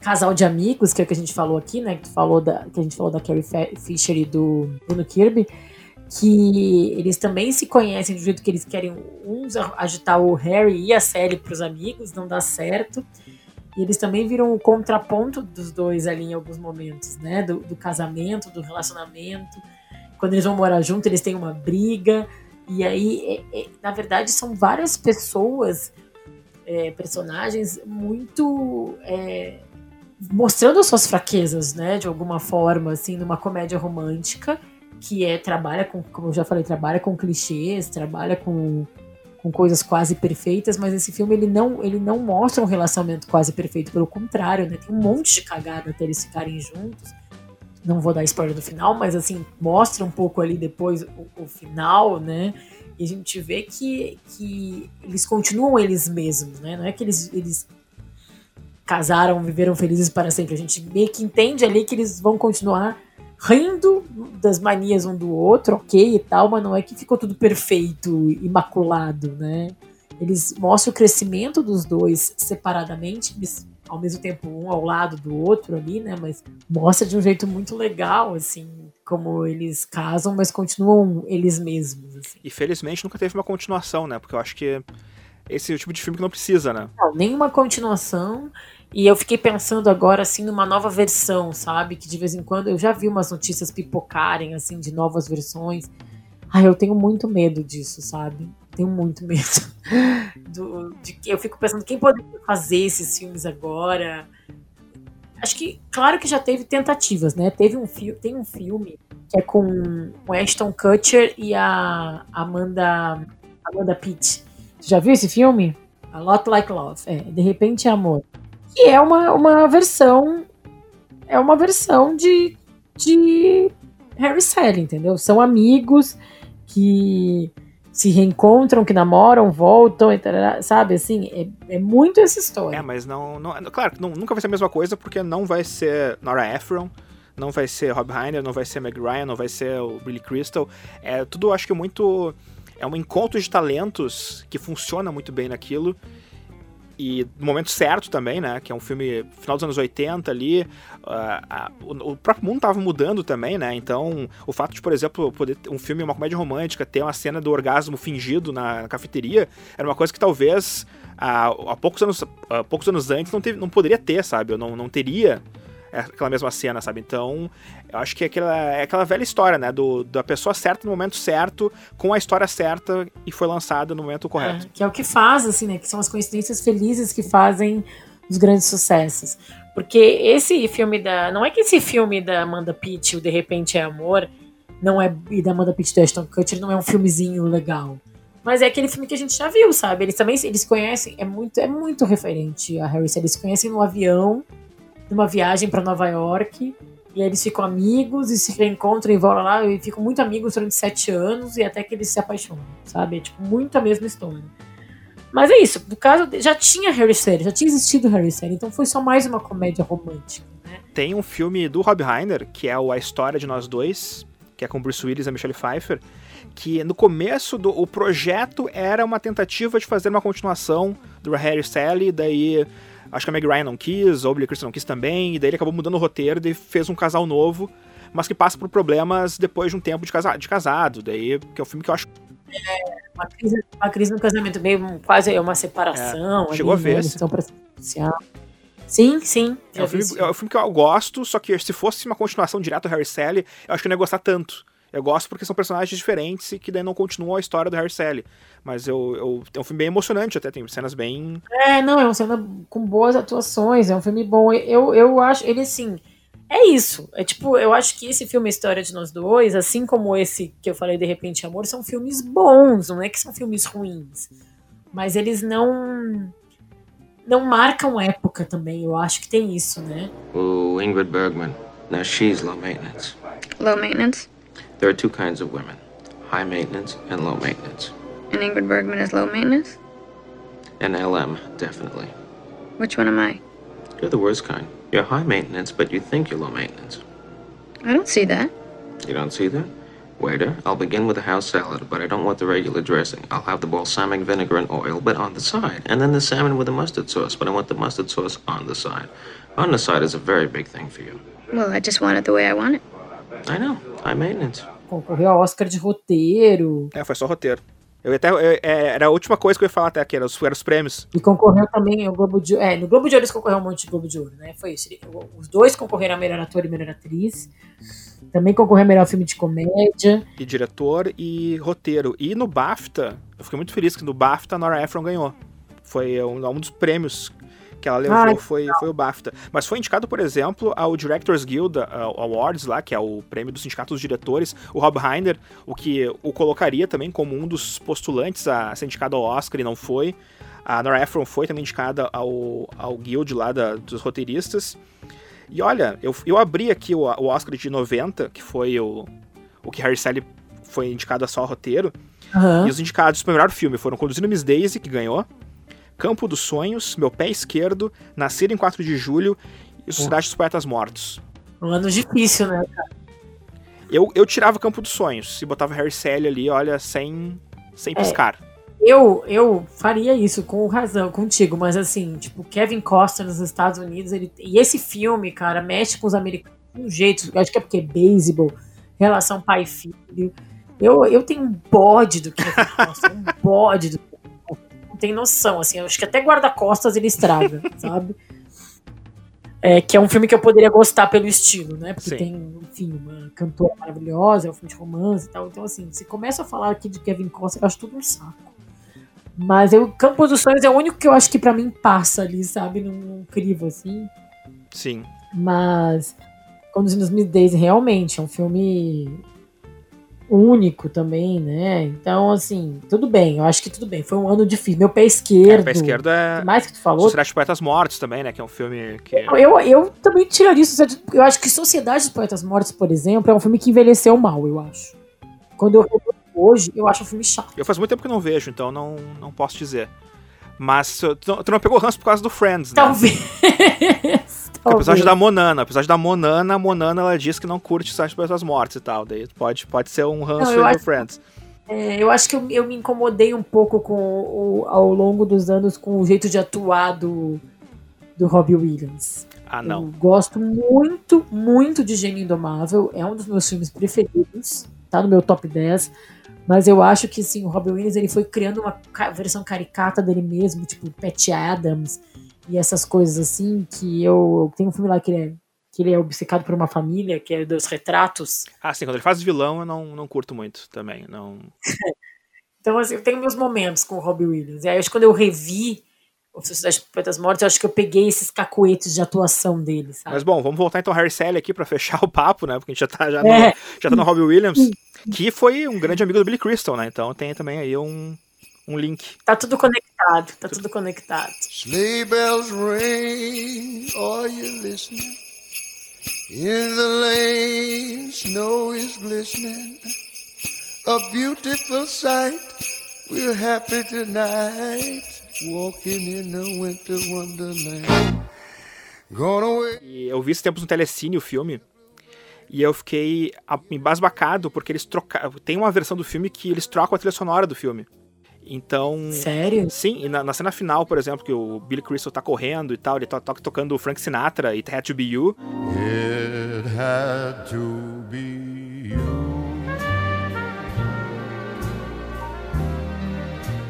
casal de amigos, que é o que a gente falou aqui, né? Que, falou da, que a gente falou da Carrie Fisher e do Bruno Kirby, que eles também se conhecem do jeito que eles querem uns agitar o Harry e a Sally para os amigos, não dá certo. E eles também viram o contraponto dos dois ali em alguns momentos, né? Do, do casamento, do relacionamento quando eles vão morar junto, eles têm uma briga. E aí, é, é, na verdade, são várias pessoas, é, personagens muito. É, mostrando suas fraquezas, né? De alguma forma, assim, numa comédia romântica, que é trabalha com, como eu já falei, trabalha com clichês, trabalha com, com coisas quase perfeitas, mas esse filme ele não, ele não mostra um relacionamento quase perfeito, pelo contrário, né? Tem um monte de cagada até eles ficarem juntos não vou dar spoiler do final, mas assim, mostra um pouco ali depois o, o final, né? E a gente vê que, que eles continuam eles mesmos, né? Não é que eles, eles casaram, viveram felizes para sempre. A gente meio que entende ali que eles vão continuar rindo das manias um do outro, ok e tal, mas não é que ficou tudo perfeito, imaculado, né? Eles mostram o crescimento dos dois separadamente, ao mesmo tempo um ao lado do outro ali, né? Mas mostra de um jeito muito legal, assim, como eles casam, mas continuam eles mesmos. Assim. E felizmente nunca teve uma continuação, né? Porque eu acho que esse é o tipo de filme que não precisa, né? Não, nenhuma continuação. E eu fiquei pensando agora, assim, numa nova versão, sabe? Que de vez em quando eu já vi umas notícias pipocarem, assim, de novas versões. Ai, eu tenho muito medo disso, sabe? Tenho muito medo. Do, de, eu fico pensando quem poderia fazer esses filmes agora. Acho que, claro que já teve tentativas, né? Teve um filme, tem um filme que é com o Ashton Kutcher e a Amanda Amanda Pitt. Já viu esse filme? A Lot Like Love. É, De repente é amor. Que é uma, uma versão é uma versão de de Harry Sally, entendeu? São amigos que se reencontram, que namoram, voltam, sabe? Assim, é, é muito essa história. É, mas não. não claro, não, nunca vai ser a mesma coisa, porque não vai ser Nora Ephron, não vai ser Rob Reiner, não vai ser Meg Ryan, não vai ser o Billy Crystal. É tudo, acho que muito. É um encontro de talentos que funciona muito bem naquilo e no momento certo também, né? Que é um filme final dos anos 80 ali. Uh, uh, o, próprio mundo tava mudando também, né? Então, o fato de, por exemplo, poder um filme, uma comédia romântica, ter uma cena do orgasmo fingido na, na cafeteria, era uma coisa que talvez uh, há poucos anos, poucos anos antes não, teve, não poderia ter, sabe? Eu não, não teria aquela mesma cena, sabe? Então, eu acho que é aquela, é aquela velha história, né? Do, da pessoa certa no momento certo, com a história certa e foi lançada no momento correto. É, que é o que faz, assim, né? Que são as coincidências felizes que fazem os grandes sucessos. Porque esse filme da. Não é que esse filme da Amanda Pitt, o De Repente é Amor, não é. E da Amanda Pitt do Ashton Kutcher não é um filmezinho legal. Mas é aquele filme que a gente já viu, sabe? Eles também eles conhecem, é muito, é muito referente a Harry. Eles conhecem no avião numa viagem para Nova York. E aí eles ficam amigos e se reencontram e vão lá e ficam muito amigos durante sete anos e até que eles se apaixonam, sabe? É tipo muito a mesma história. Mas é isso, no caso, já tinha Harry Styles, já tinha existido Harry Styles, então foi só mais uma comédia romântica, né? Tem um filme do Rob Reiner, que é A História de Nós Dois, que é com Bruce Willis e Michelle Pfeiffer, que no começo do o projeto era uma tentativa de fazer uma continuação do Harry Styles, daí Acho que a Meg Ryan não quis, ou o Billy Crystal não quis também, e daí ele acabou mudando o roteiro e fez um casal novo, mas que passa por problemas depois de um tempo de, casa, de casado. Daí, que é um filme que eu acho. É, uma crise, uma crise no casamento, meio quase uma separação. É, chegou ali, a ver. Né, Sim, sim. É um, filme, é um filme que eu gosto, só que se fosse uma continuação direta do Harry Sally, eu acho que eu não ia gostar tanto. Eu gosto porque são personagens diferentes e que daí não continuam a história do Harry Sally. Mas eu, eu, é um filme bem emocionante até, tem cenas bem. É, não, é uma cena com boas atuações, é um filme bom. Eu, eu acho, ele assim. É isso. É tipo, eu acho que esse filme História de Nós Dois, assim como esse que eu falei De Repente Amor, são filmes bons, não é que são filmes ruins. mas eles não não marcam época também. Eu acho que tem isso, né? Ooh, Ingrid Bergman. Now she's low maintenance. Low maintenance? There are two kinds of women high maintenance and low maintenance. And Ingrid Bergman is low maintenance? And LM, definitely. Which one am I? You're the worst kind. You're high maintenance, but you think you're low maintenance. I don't see that. You don't see that? Waiter, I'll begin with the house salad, but I don't want the regular dressing. I'll have the balsamic vinegar and oil, but on the side. And then the salmon with the mustard sauce, but I want the mustard sauce on the side. On the side is a very big thing for you. Well, I just want it the way I want it. I know. High maintenance. Concorreu ao Oscar de roteiro. É, foi só roteiro. Eu até, eu- é, era a última coisa que eu ia falar até aqui, era os, eram os prêmios. E concorreu também ao Globo de Ouro. É, no Globo de Ouro eles concorreram um monte de Globo de Ouro, né? Foi isso. Os dois concorreram a melhor ator e melhor atriz. Também concorreu a melhor filme de comédia. E diretor e roteiro. E no BAFTA, eu fiquei muito feliz que no BAFTA a Nora Ephron ganhou. Foi um, um dos prêmios que ela levou, Ai, foi, foi o BAFTA. Mas foi indicado, por exemplo, ao Directors Guild uh, Awards lá, que é o prêmio do Sindicato dos Diretores, o Rob Reiner, o que o colocaria também como um dos postulantes a ser indicado ao Oscar e não foi. A Nora Ephron foi também indicada ao, ao Guild lá da- dos roteiristas. E olha, eu, eu abri aqui o, o Oscar de 90, que foi o, o que Harry Sally foi indicado a só roteiro. Aham. E os indicados para o melhor filme foram Conduzindo Miss Daisy, que ganhou, Campo dos Sonhos, Meu Pé Esquerdo, Nascido em 4 de Julho e Sociedade dos Poetas Mortos. Um ano difícil, né, cara? Eu, eu tirava Campo dos Sonhos e botava Harry Sally ali, olha, sem, sem É. piscar. Eu, eu faria isso com razão, contigo, mas assim, tipo, Kevin Costner nos Estados Unidos, ele, e esse filme, cara, mexe com os americanos de um jeito, eu acho que é porque é beisebol, relação pai e filho. Eu, eu tenho um bode do Kevin Costner, um bode do tem noção, assim, eu acho que até guarda-costas ele estraga, sabe? É, que é um filme que eu poderia gostar pelo estilo, né? Porque Sim. tem, enfim, uma cantora maravilhosa, é um filme de romance e tal. Então, assim, se começa a falar aqui de Kevin Costner, eu acho tudo um saco. Mas eu, Campos dos Sonhos é o único que eu acho que pra mim passa ali, sabe? Num, num crivo, assim. Sim. Mas Conduzindo os Miss Daisy realmente é um filme único também, né? Então, assim, tudo bem. Eu acho que tudo bem. Foi um ano difícil. Meu pé esquerdo. É, Pé Esquerdo é mais que tu falou? Sociedade dos Poetas Mortos também, né? Que é um filme que... Eu, eu também tiraria isso. Eu acho que Sociedade dos Poetas Mortos, por exemplo, é um filme que envelheceu mal, eu acho. Quando eu hoje, eu acho um filme chato. Eu faz muito tempo que eu não vejo, então não, não posso dizer. Mas tu, tu não pegou ranço por causa do Friends, né? Talvez. O episódio da Monana. O episódio da Monana, a Monana ela diz que não curte Sociedade dos Poetas Mortos e tal. Daí pode, pode ser um ranço Não, acho- Friends. É, eu acho que eu, eu me incomodei um pouco com o, ao longo dos anos com o jeito de atuar do, do Robbie Williams. Ah, não. Eu gosto muito, muito de Gênio Indomável. É um dos meus filmes preferidos. Tá no meu top 10. Mas eu acho que sim, o Robbie Williams ele foi criando uma versão caricata dele mesmo, tipo Pat Adams e essas coisas assim, que eu. Tem um filme lá que ele é, que ele é obcecado por uma família, que é dos retratos. Ah, sim, quando ele faz vilão eu não, não curto muito também. Não... Então, assim, eu tenho meus momentos com o Robbie Williams. E aí, acho que quando eu revi o Sociedade dos Poetas Mortos, eu acho que eu peguei esses cacoetes de atuação dele, sabe? Mas bom, vamos voltar então ao Harry Sally aqui pra fechar o papo, né? Porque a gente já tá, já no, É. já tá no Robbie Williams, que foi um grande amigo do Billy Crystal, né? Então tem também aí um, um link. Tá tudo conectado, tá tudo conectado. Sleigh bells ring, are you listening? In the lane, snow is glistening. A beautiful sight, we're happy tonight. Walking in the winter wonderland. Gone away. E eu vi esses tempos no Telecine o filme. E eu fiquei embasbacado porque eles trocaram. Tem uma versão do filme que eles trocam a trilha sonora do filme. Então. Sério? Sim, e na, na cena final, por exemplo, que o Billy Crystal tá correndo e tal, ele tá, tá tocando o Frank Sinatra e It Had to Be You. It had to be you.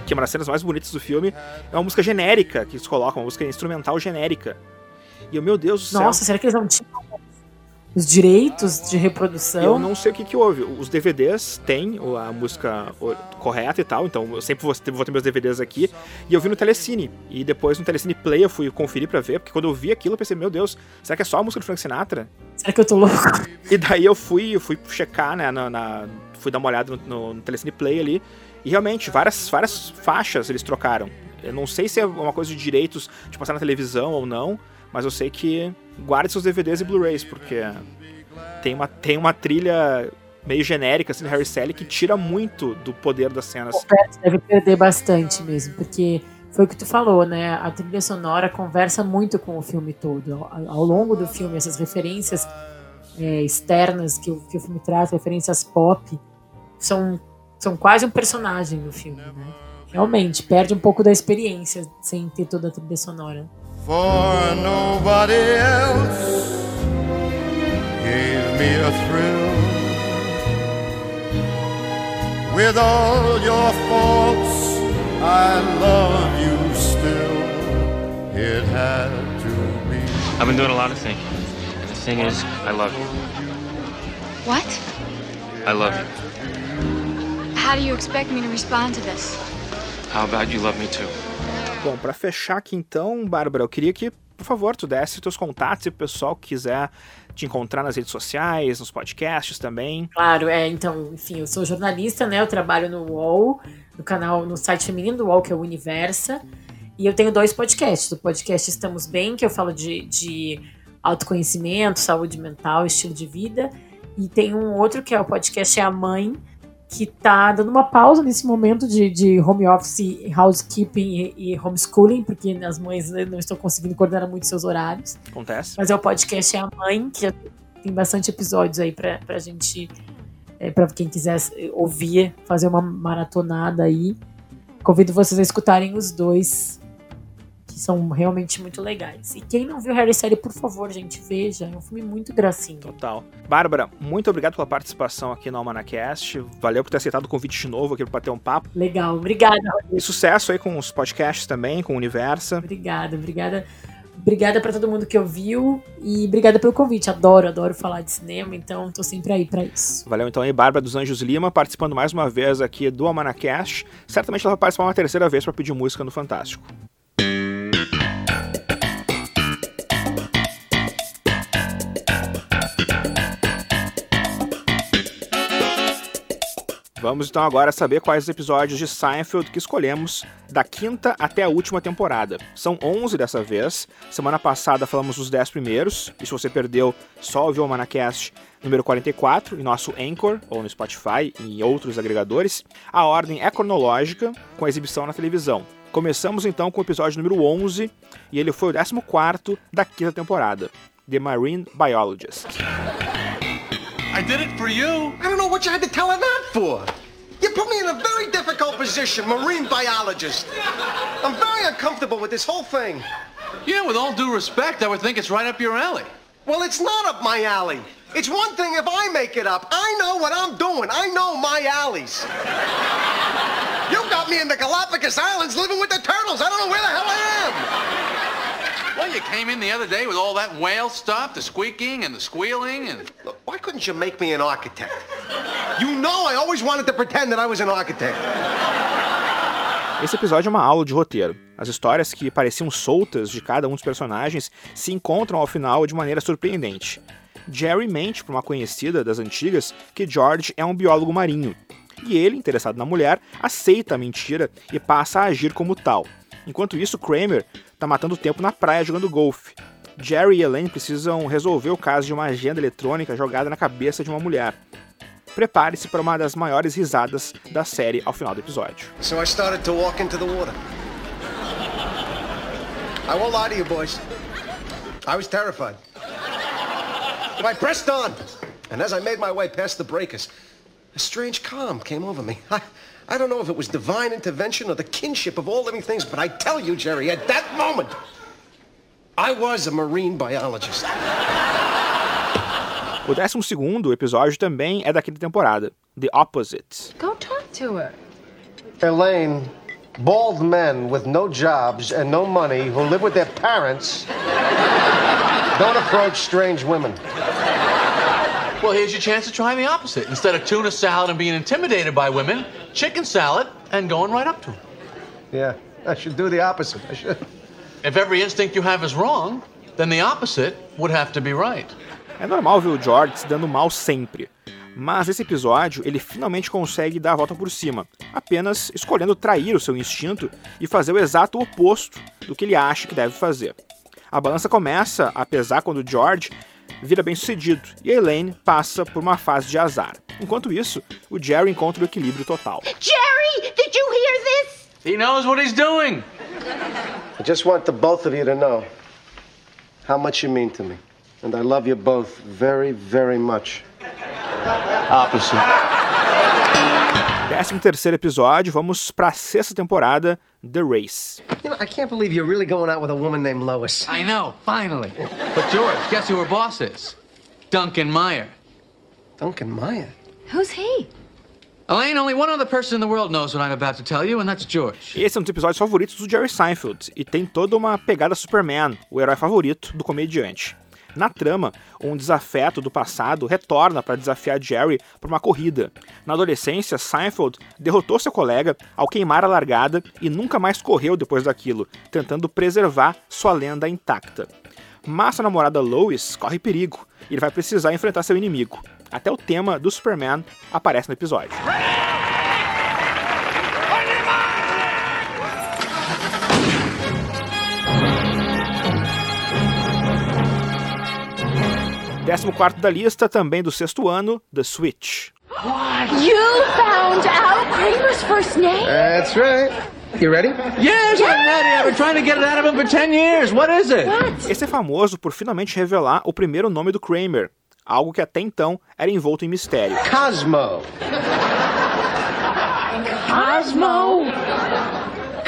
que é uma das cenas mais bonitas do filme, é uma música genérica que eles colocam, uma música instrumental genérica. E eu, meu Deus do céu. Nossa, será que eles não tinham os direitos de reprodução? Eu não sei o que que houve. Os DVDs têm a música correta e tal, então eu sempre vou ter, vou ter meus DVDs aqui. E eu vi no Telecine. E depois no Telecine Play eu fui conferir pra ver, porque quando eu vi aquilo eu pensei, meu Deus, será que é só a música do Frank Sinatra? Será que eu tô louco? E daí eu fui, eu fui checar, né, na, na- fui dar uma olhada no, no, no Telecine Play ali, E realmente, várias, várias faixas eles trocaram. Eu não sei se é uma coisa de direitos de passar na televisão ou não, mas eu sei que guarde seus DVDs e Blu-rays, porque tem uma, tem uma trilha meio genérica assim, do Harry Sally que tira muito do poder das cenas. Pet deve perder bastante mesmo, porque foi o que tu falou, né? A trilha sonora conversa muito com o filme todo. Ao, ao longo do filme, essas referências é, externas que o, que o filme traz, referências pop, são, são quase um personagem no filme, né? Realmente, perde um pouco da experiência sem ter toda a trilha sonora. For nobody else gave me a thrill. With all your faults, I love you still. It had to be. I've been doing a lot of thinking. And the thing is, I love you. What? I love you. How do you expect me to respond to this? How about you love me too? Bom, pra fechar aqui então, Bárbara, eu queria que, por favor, tu desse teus contatos e o pessoal que quiser te encontrar nas redes sociais, nos podcasts também. Claro, é, então, enfim, eu sou jornalista, né? Eu trabalho no UOL, no canal, no site feminino do UOL, que é o Universa. E eu tenho dois podcasts. O podcast Estamos Bem, que eu falo de, de autoconhecimento, saúde mental, estilo de vida. E tem um outro que é o podcast É a Mãe, que tá dando uma pausa nesse momento de, de home office, housekeeping e, e homeschooling, porque as mães né, não estão conseguindo coordenar muito seus horários. Acontece. Mas é o podcast É a Mãe, que tem bastante episódios aí pra, pra gente, é, pra quem quiser ouvir, fazer uma maratonada aí. Convido vocês a escutarem os dois, são realmente muito legais. E quem não viu Harry Série, por favor, gente, veja. É um filme muito gracinho. Total. Bárbara, muito obrigado pela participação aqui no Almanacast. Valeu por ter aceitado o convite de novo aqui para bater um papo. Legal, obrigada. E sucesso aí com os podcasts também, com o Universa. Obrigada, obrigada. Obrigada para todo mundo que ouviu e obrigada pelo convite. Adoro, adoro falar de cinema, então tô sempre aí para isso. Valeu então aí, Bárbara dos Anjos Lima, participando mais uma vez aqui do Almanacast. Certamente ela vai participar uma terceira vez para pedir música no Fantástico. Vamos então agora saber quais os episódios de Seinfeld que escolhemos da quinta até a última temporada. São 11 dessa vez. Semana passada falamos dos 10 primeiros. E se você perdeu, só ouviu o Manacast número 44 em nosso Anchor, ou no Spotify e em outros agregadores. A ordem é cronológica, com a exibição na televisão. Começamos então com o episódio número 11, e ele foi o 14 da quinta temporada, The Marine Biologist. I did it for you. I don't know what you had to tell her that for. You put me in a very difficult position, marine biologist. I'm very uncomfortable with this whole thing. Yeah, with all due respect, I would think it's right up your alley. Well, it's not up my alley. It's one thing if I make it up. I know what I'm doing. I know my alleys. You got me in the Galapagos Islands living with the turtles. I don't know where the hell I am. Well, you came in the other day with all that whale stuff, the squeaking and the squealing and... Look, why couldn't you make me an architect? You know I always wanted to pretend that I was an architect. Esse episódio é uma aula de roteiro. As histórias que pareciam soltas de cada um dos personagens se encontram ao final de maneira surpreendente. Jerry mente para uma conhecida das antigas que George é um biólogo marinho. E ele, interessado na mulher, aceita a mentira e passa a agir como tal. Enquanto isso, Kramer está matando tempo na praia jogando golfe. Jerry e Elaine precisam resolver o caso de uma agenda eletrônica jogada na cabeça de uma mulher. Prepare-se para uma das maiores risadas da série ao final do episódio. So I started to walk into the water. I won't lie to you, boys. I was terrified. But I pressed on, and as I made my way past the breakers, a strange calm came over me. I, I don't know if it was divine intervention or the kinship of all living things, but I tell you, Jerry, at that moment, I was a marine biologist. O 12 episódio também é daquela temporada, The Opposite. Go talk to her. Elaine, bald men with no jobs and no money who live with their parents don't approach strange women. Well, here's your chance to try the opposite. Instead of tuna salad and being intimidated by women, chicken salad and going right up to them. Yeah, I should do the opposite. I should. If every instinct you have is wrong, then the opposite would have to be right. É normal ver o George se dando mal sempre. Mas esse episódio, ele finalmente consegue dar a volta por cima, apenas escolhendo trair o seu instinto e fazer o exato oposto do que ele acha que deve fazer. A balança começa a pesar quando George vira bem sucedido e a Elaine passa por uma fase de azar. Enquanto isso, o Jerry encontra o equilíbrio total. Jerry, did you hear this? He knows what he's doing. I just want the both of you to know how much you mean to me. And I love you both very, very much. Opposite. 13 terceiro episódio, vamos para a sexta temporada, The Race. I can't believe you're really going out with a woman named Lois. I know, finally. But George, guess who her boss is? Duncan Meyer. Duncan Meyer? Who's he? Elaine, only one other person in the world knows what I'm about to tell you, and that's George. Esse é um dos episódios favoritos do Jerry Seinfeld e tem toda uma pegada Superman, o herói favorito do comediante. Na trama, um desafeto do passado retorna para desafiar Jerry para uma corrida. Na adolescência, Seinfeld derrotou seu colega ao queimar a largada e nunca mais correu depois daquilo, tentando preservar sua lenda intacta. Mas sua namorada Lois corre perigo e ele vai precisar enfrentar seu inimigo. Até o tema do Superman aparece no episódio. Décimo quarto da lista, também do sexto ano, The Switch. You found out Kramer's first name? That's right. You ready? Yes, I'm ready. I've been trying to get it out of him for 10 years. What is it? Esse é famoso por finalmente revelar o primeiro nome do Kramer, algo que até então era envolto em mistério. Cosmo. Cosmo.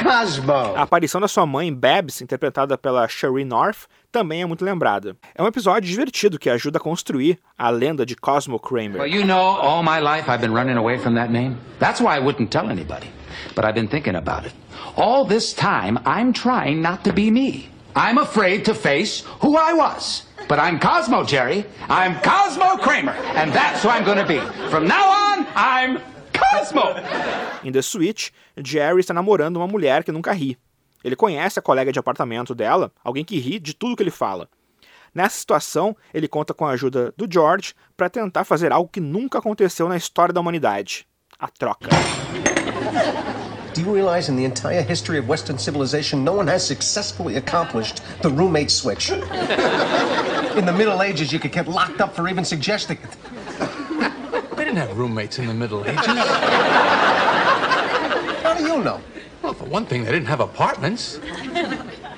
Cosmo. A aparição da sua mãe, Babs, interpretada pela Sheree North, também é muito lembrada. É um episódio divertido que ajuda a construir a lenda de Cosmo Kramer. Well, you know, all my life I've been running away from that name. That's why I wouldn't tell anybody. But I've been thinking about it. All this time, I'm trying not to be me. I'm afraid to face who I was. But I'm Cosmo, Jerry. I'm Cosmo Kramer. And that's who I'm going to be. From now on, I'm Cosmo. Em The Switch, Jerry está namorando uma mulher que nunca ri. Ele conhece a colega de apartamento dela, alguém que ri de tudo que ele fala. Nessa situação, ele conta com a ajuda do George para tentar fazer algo que nunca aconteceu na história da humanidade: a troca. Do you realize in the entire history of Western civilization, no one has successfully accomplished the roommate switch? In the Middle Ages, you could get locked up for even suggesting it. They didn't have roommates in the Middle Ages. How do you know? Well, for one thing, they didn't have apartments.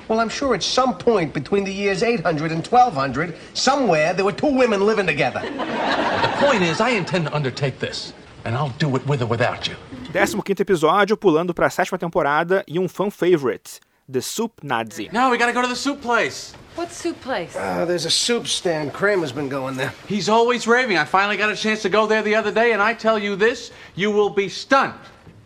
Well, I'm sure at some point between the years 800 and 1200, somewhere there were two women living together. The point is, I intend to undertake this, and I'll do it with or without you. 15 episódio, pulando para a sétima temporada e um fan favorite: The Soup Nazi. Now we gotta go to the soup place. What soup place? Uh, there's a soup stand. Kramer's been going there. He's always raving. I finally got a chance to go there the other day, and I tell you this, you will be stunned.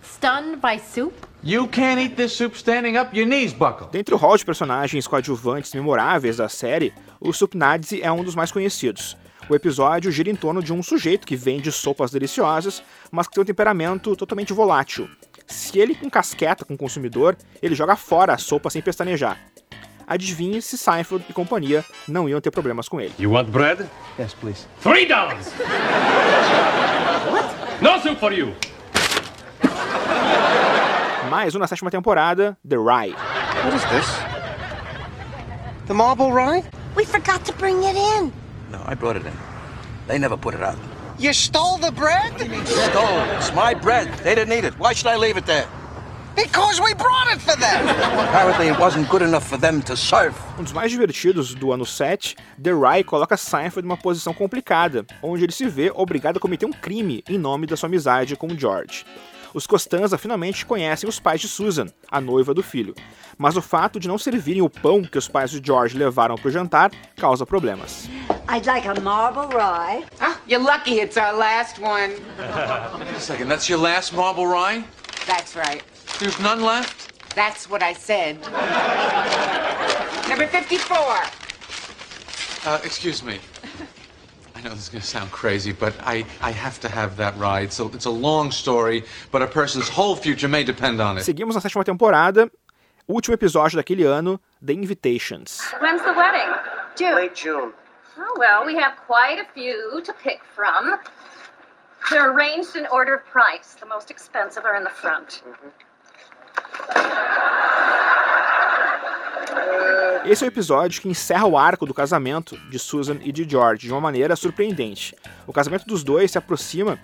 Stunned by soup? You can't eat this soup standing up, your knees buckle. Dentre o hall de personagens coadjuvantes memoráveis da série, o Soup Nazi é um dos mais conhecidos. O episódio gira em torno de um sujeito que vende sopas deliciosas, mas que tem um temperamento totalmente volátil. Se ele encasqueta com o consumidor, ele joga fora a sopa sem pestanejar. Adivinhe se Seinfeld e companhia não iam ter problemas com ele. You want bread? Yes, please. Three dollars. No soup for you. Mais um na sétima temporada, The Rye. What is this? The marble rye? We forgot to bring it in. No, I brought it in. They never put it out. You stole the bread? Stole. It's my bread. They didn't eat it. Why should I leave it there? Because we brought it for them. Apparently it wasn't good enough for them to serve. Um dos mais divertidos do ano 7, The Rye coloca Seinfeld numa posição complicada, onde ele se vê obrigado a cometer um crime em nome da sua amizade com George. Os Costanza finalmente conhecem os pais de Susan, a noiva do filho, mas o fato de não servirem o pão que os pais de George levaram para o jantar causa problemas. I'd like a marble rye. Ah, you're lucky it's our last one. Wait a second, that's your last marble rye? That's right. There's none left? That's what I said. Number 54. Uh, excuse me. I know this is going to sound crazy, but I, I have to have that ride. So it's a long story, but a person's whole future may depend on it. Seguimos na sétima temporada, último episódio daquele ano, The Invitations. When's the wedding? June. Late June. Oh, well, we have quite a few to pick from. They're arranged in order of price. The most expensive are in the front. Mm-hmm. Esse é o episódio que encerra o arco do casamento de Susan e de George de uma maneira surpreendente. O casamento dos dois se aproxima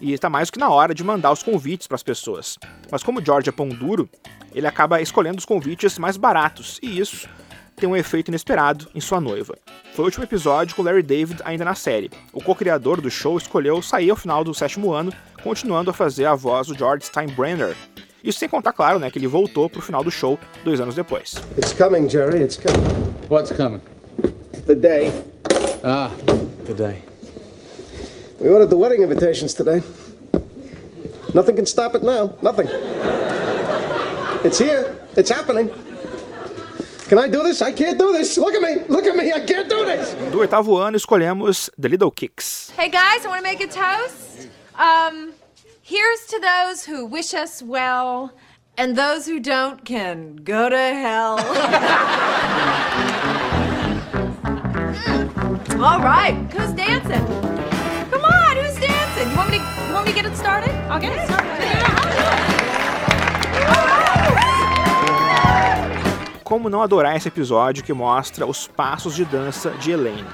e está mais do que na hora de mandar os convites para as pessoas. Mas como George é pão duro, ele acaba escolhendo os convites mais baratos e isso tem um efeito inesperado em sua noiva. Foi o último episódio com Larry David ainda na série. O co-criador do show escolheu sair ao final do sétimo ano, continuando a fazer a voz do George Steinbrenner. Isso sem contar, claro, né, que ele voltou pro final do show dois anos depois. It's coming, Jerry. It's coming. What's coming? The day. Ah, the day. We ordered the wedding invitations today. Nothing can stop it now. Nothing. It's here. It's happening. Can I do this? I can't do this. Look at me. Look at me. I can't do this. Do oitavo ano, escolhemos The Little Kicks. Hey guys, I want to make a toast. Um, here's to those who wish us well, and those who don't can go to hell. Hmm. All right, who's dancing? Come on, who's dancing? You want me to, you want me to get it started? I'll get it started. Como não adorar esse episódio que mostra os passos de dança de Elaine?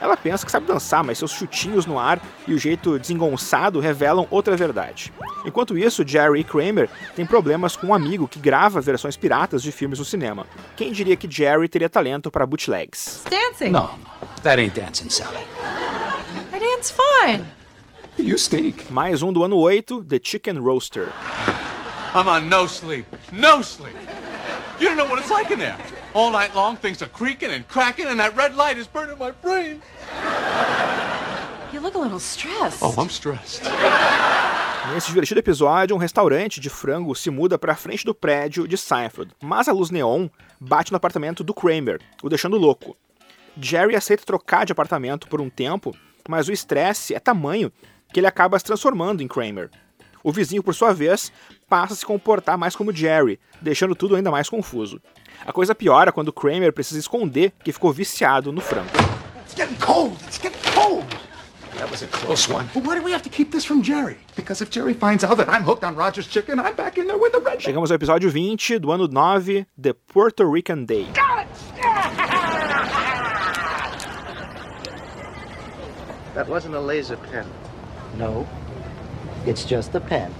Ela pensa que sabe dançar, mas seus chutinhos no ar e o jeito desengonçado revelam outra verdade. Enquanto isso, Jerry Kramer tem problemas com um amigo que grava versões piratas de filmes no cinema. Quem diria que Jerry teria talento para bootlegs? Dancing. No, that ain't dancing, Sally. I dance fine. You stink. Mais um do ano 8, The Chicken Roaster. I'm on no sleep. No sleep. You don't know what it's like in there. All night long, things are creaking and cracking, and that red light is burning my brain. You look a little stressed. Oh, I'm stressed. Nesse divertido episódio, um restaurante de frango se muda para frente do prédio de Seinfeld, mas a luz neon bate no apartamento do Kramer, o deixando louco. Jerry aceita trocar de apartamento por um tempo, mas o estresse é tamanho que ele acaba se transformando em Kramer. O vizinho, por sua vez, passa a se comportar mais como Jerry, deixando tudo ainda mais confuso. A coisa piora quando Kramer precisa esconder que ficou viciado no frango. It's getting cold. It's getting cold. That was a close one. But why do we have to keep this from Jerry? Because if Jerry finds out that I'm hooked on Roger's chicken, I'm back in there with the red. Chegamos ao episódio 20 do ano 9, The Puerto Rican Day. That wasn't a laser pen. No, it's just a pen.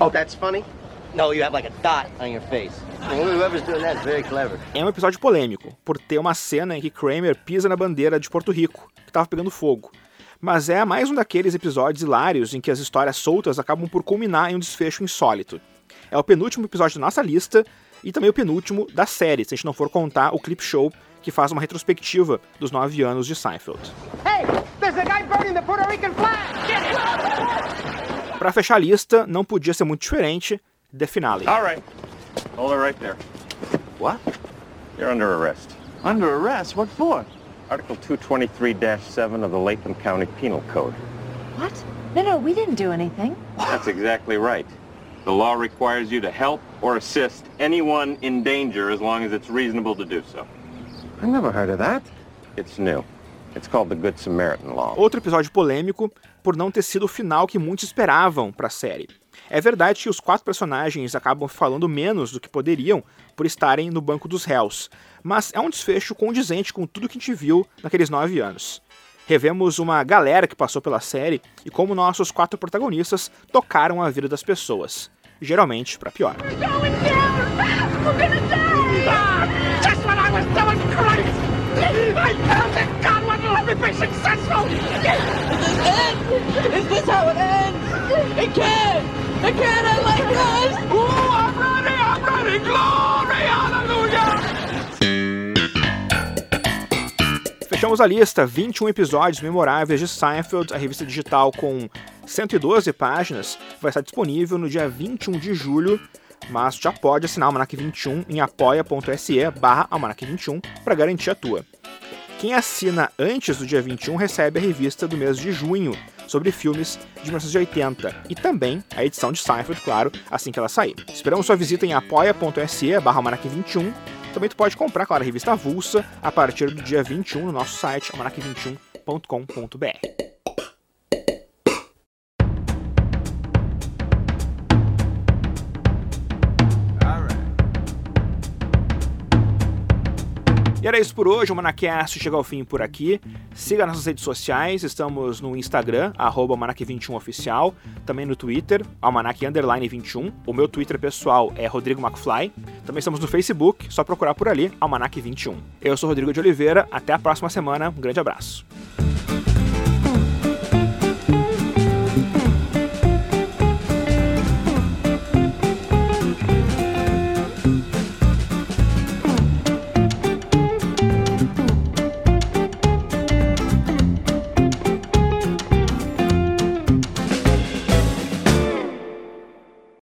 oh, that's funny? No, you have like a dot on your face. Whoever's doing that is very clever. É um episódio polêmico, por ter uma cena em que Kramer pisa na bandeira de Porto Rico, que estava pegando fogo. Mas é mais um daqueles episódios hilários em que as histórias soltas acabam por culminar em um desfecho insólito. É o penúltimo episódio da nossa lista e também o penúltimo da série, se a gente não for contar o clip show que faz uma retrospectiva dos nove anos de Seinfeld. Hey! Para fechar a lista, não podia ser muito diferente, The Finale. All right. Hold it right there. What? You're under arrest. Under arrest? What for? Article 223-7 of the Latham County Penal Code. What? No, no, we didn't do anything. That's exactly right. The law requires you to help or assist anyone in danger as long as it's reasonable to do so. I never heard of that. It's new. It's called the Good Samaritan Law. Outro episódio polêmico por não ter sido o final que muitos esperavam para a série. É verdade que os quatro personagens acabam falando menos do que poderiam por estarem no banco dos réus, mas é um desfecho condizente com tudo que a gente viu naqueles nove anos. Revemos uma galera que passou pela série e como nossos quatro protagonistas tocaram a vida das pessoas, geralmente para pior. Just when I was God wouldn't let me be successful! Is this how it ends? It can't! It can't end like this! Oh, I'm ready! I'm ready! Glory! Hallelujah! Fechamos a lista, 21 episódios memoráveis de Seinfeld, a revista digital com 112 páginas, vai estar disponível no dia 21 de julho, mas já pode assinar o Almanac 21 em apoia.se barra Almanac 21 para garantir a tua. Quem assina antes do dia 21 recebe a revista do mês de junho, sobre filmes de 1980 e também a edição de Seinfeld, claro, assim que ela sair. Esperamos sua visita em apoia.se barra Almanac 21 também tu pode comprar, claro, a revista avulsa a partir do dia 21 no nosso site, almanac21.com.br. E era isso por hoje, o Manacast chega ao fim por aqui. Siga nossas redes sociais, estamos no Instagram, arroba 21 oficial também no Twitter, Almanac Underline 21. O meu Twitter pessoal é Rodrigo McFly. Também estamos no Facebook, só procurar por ali, Almanac 21. Eu sou Rodrigo de Oliveira, até a próxima semana, um grande abraço.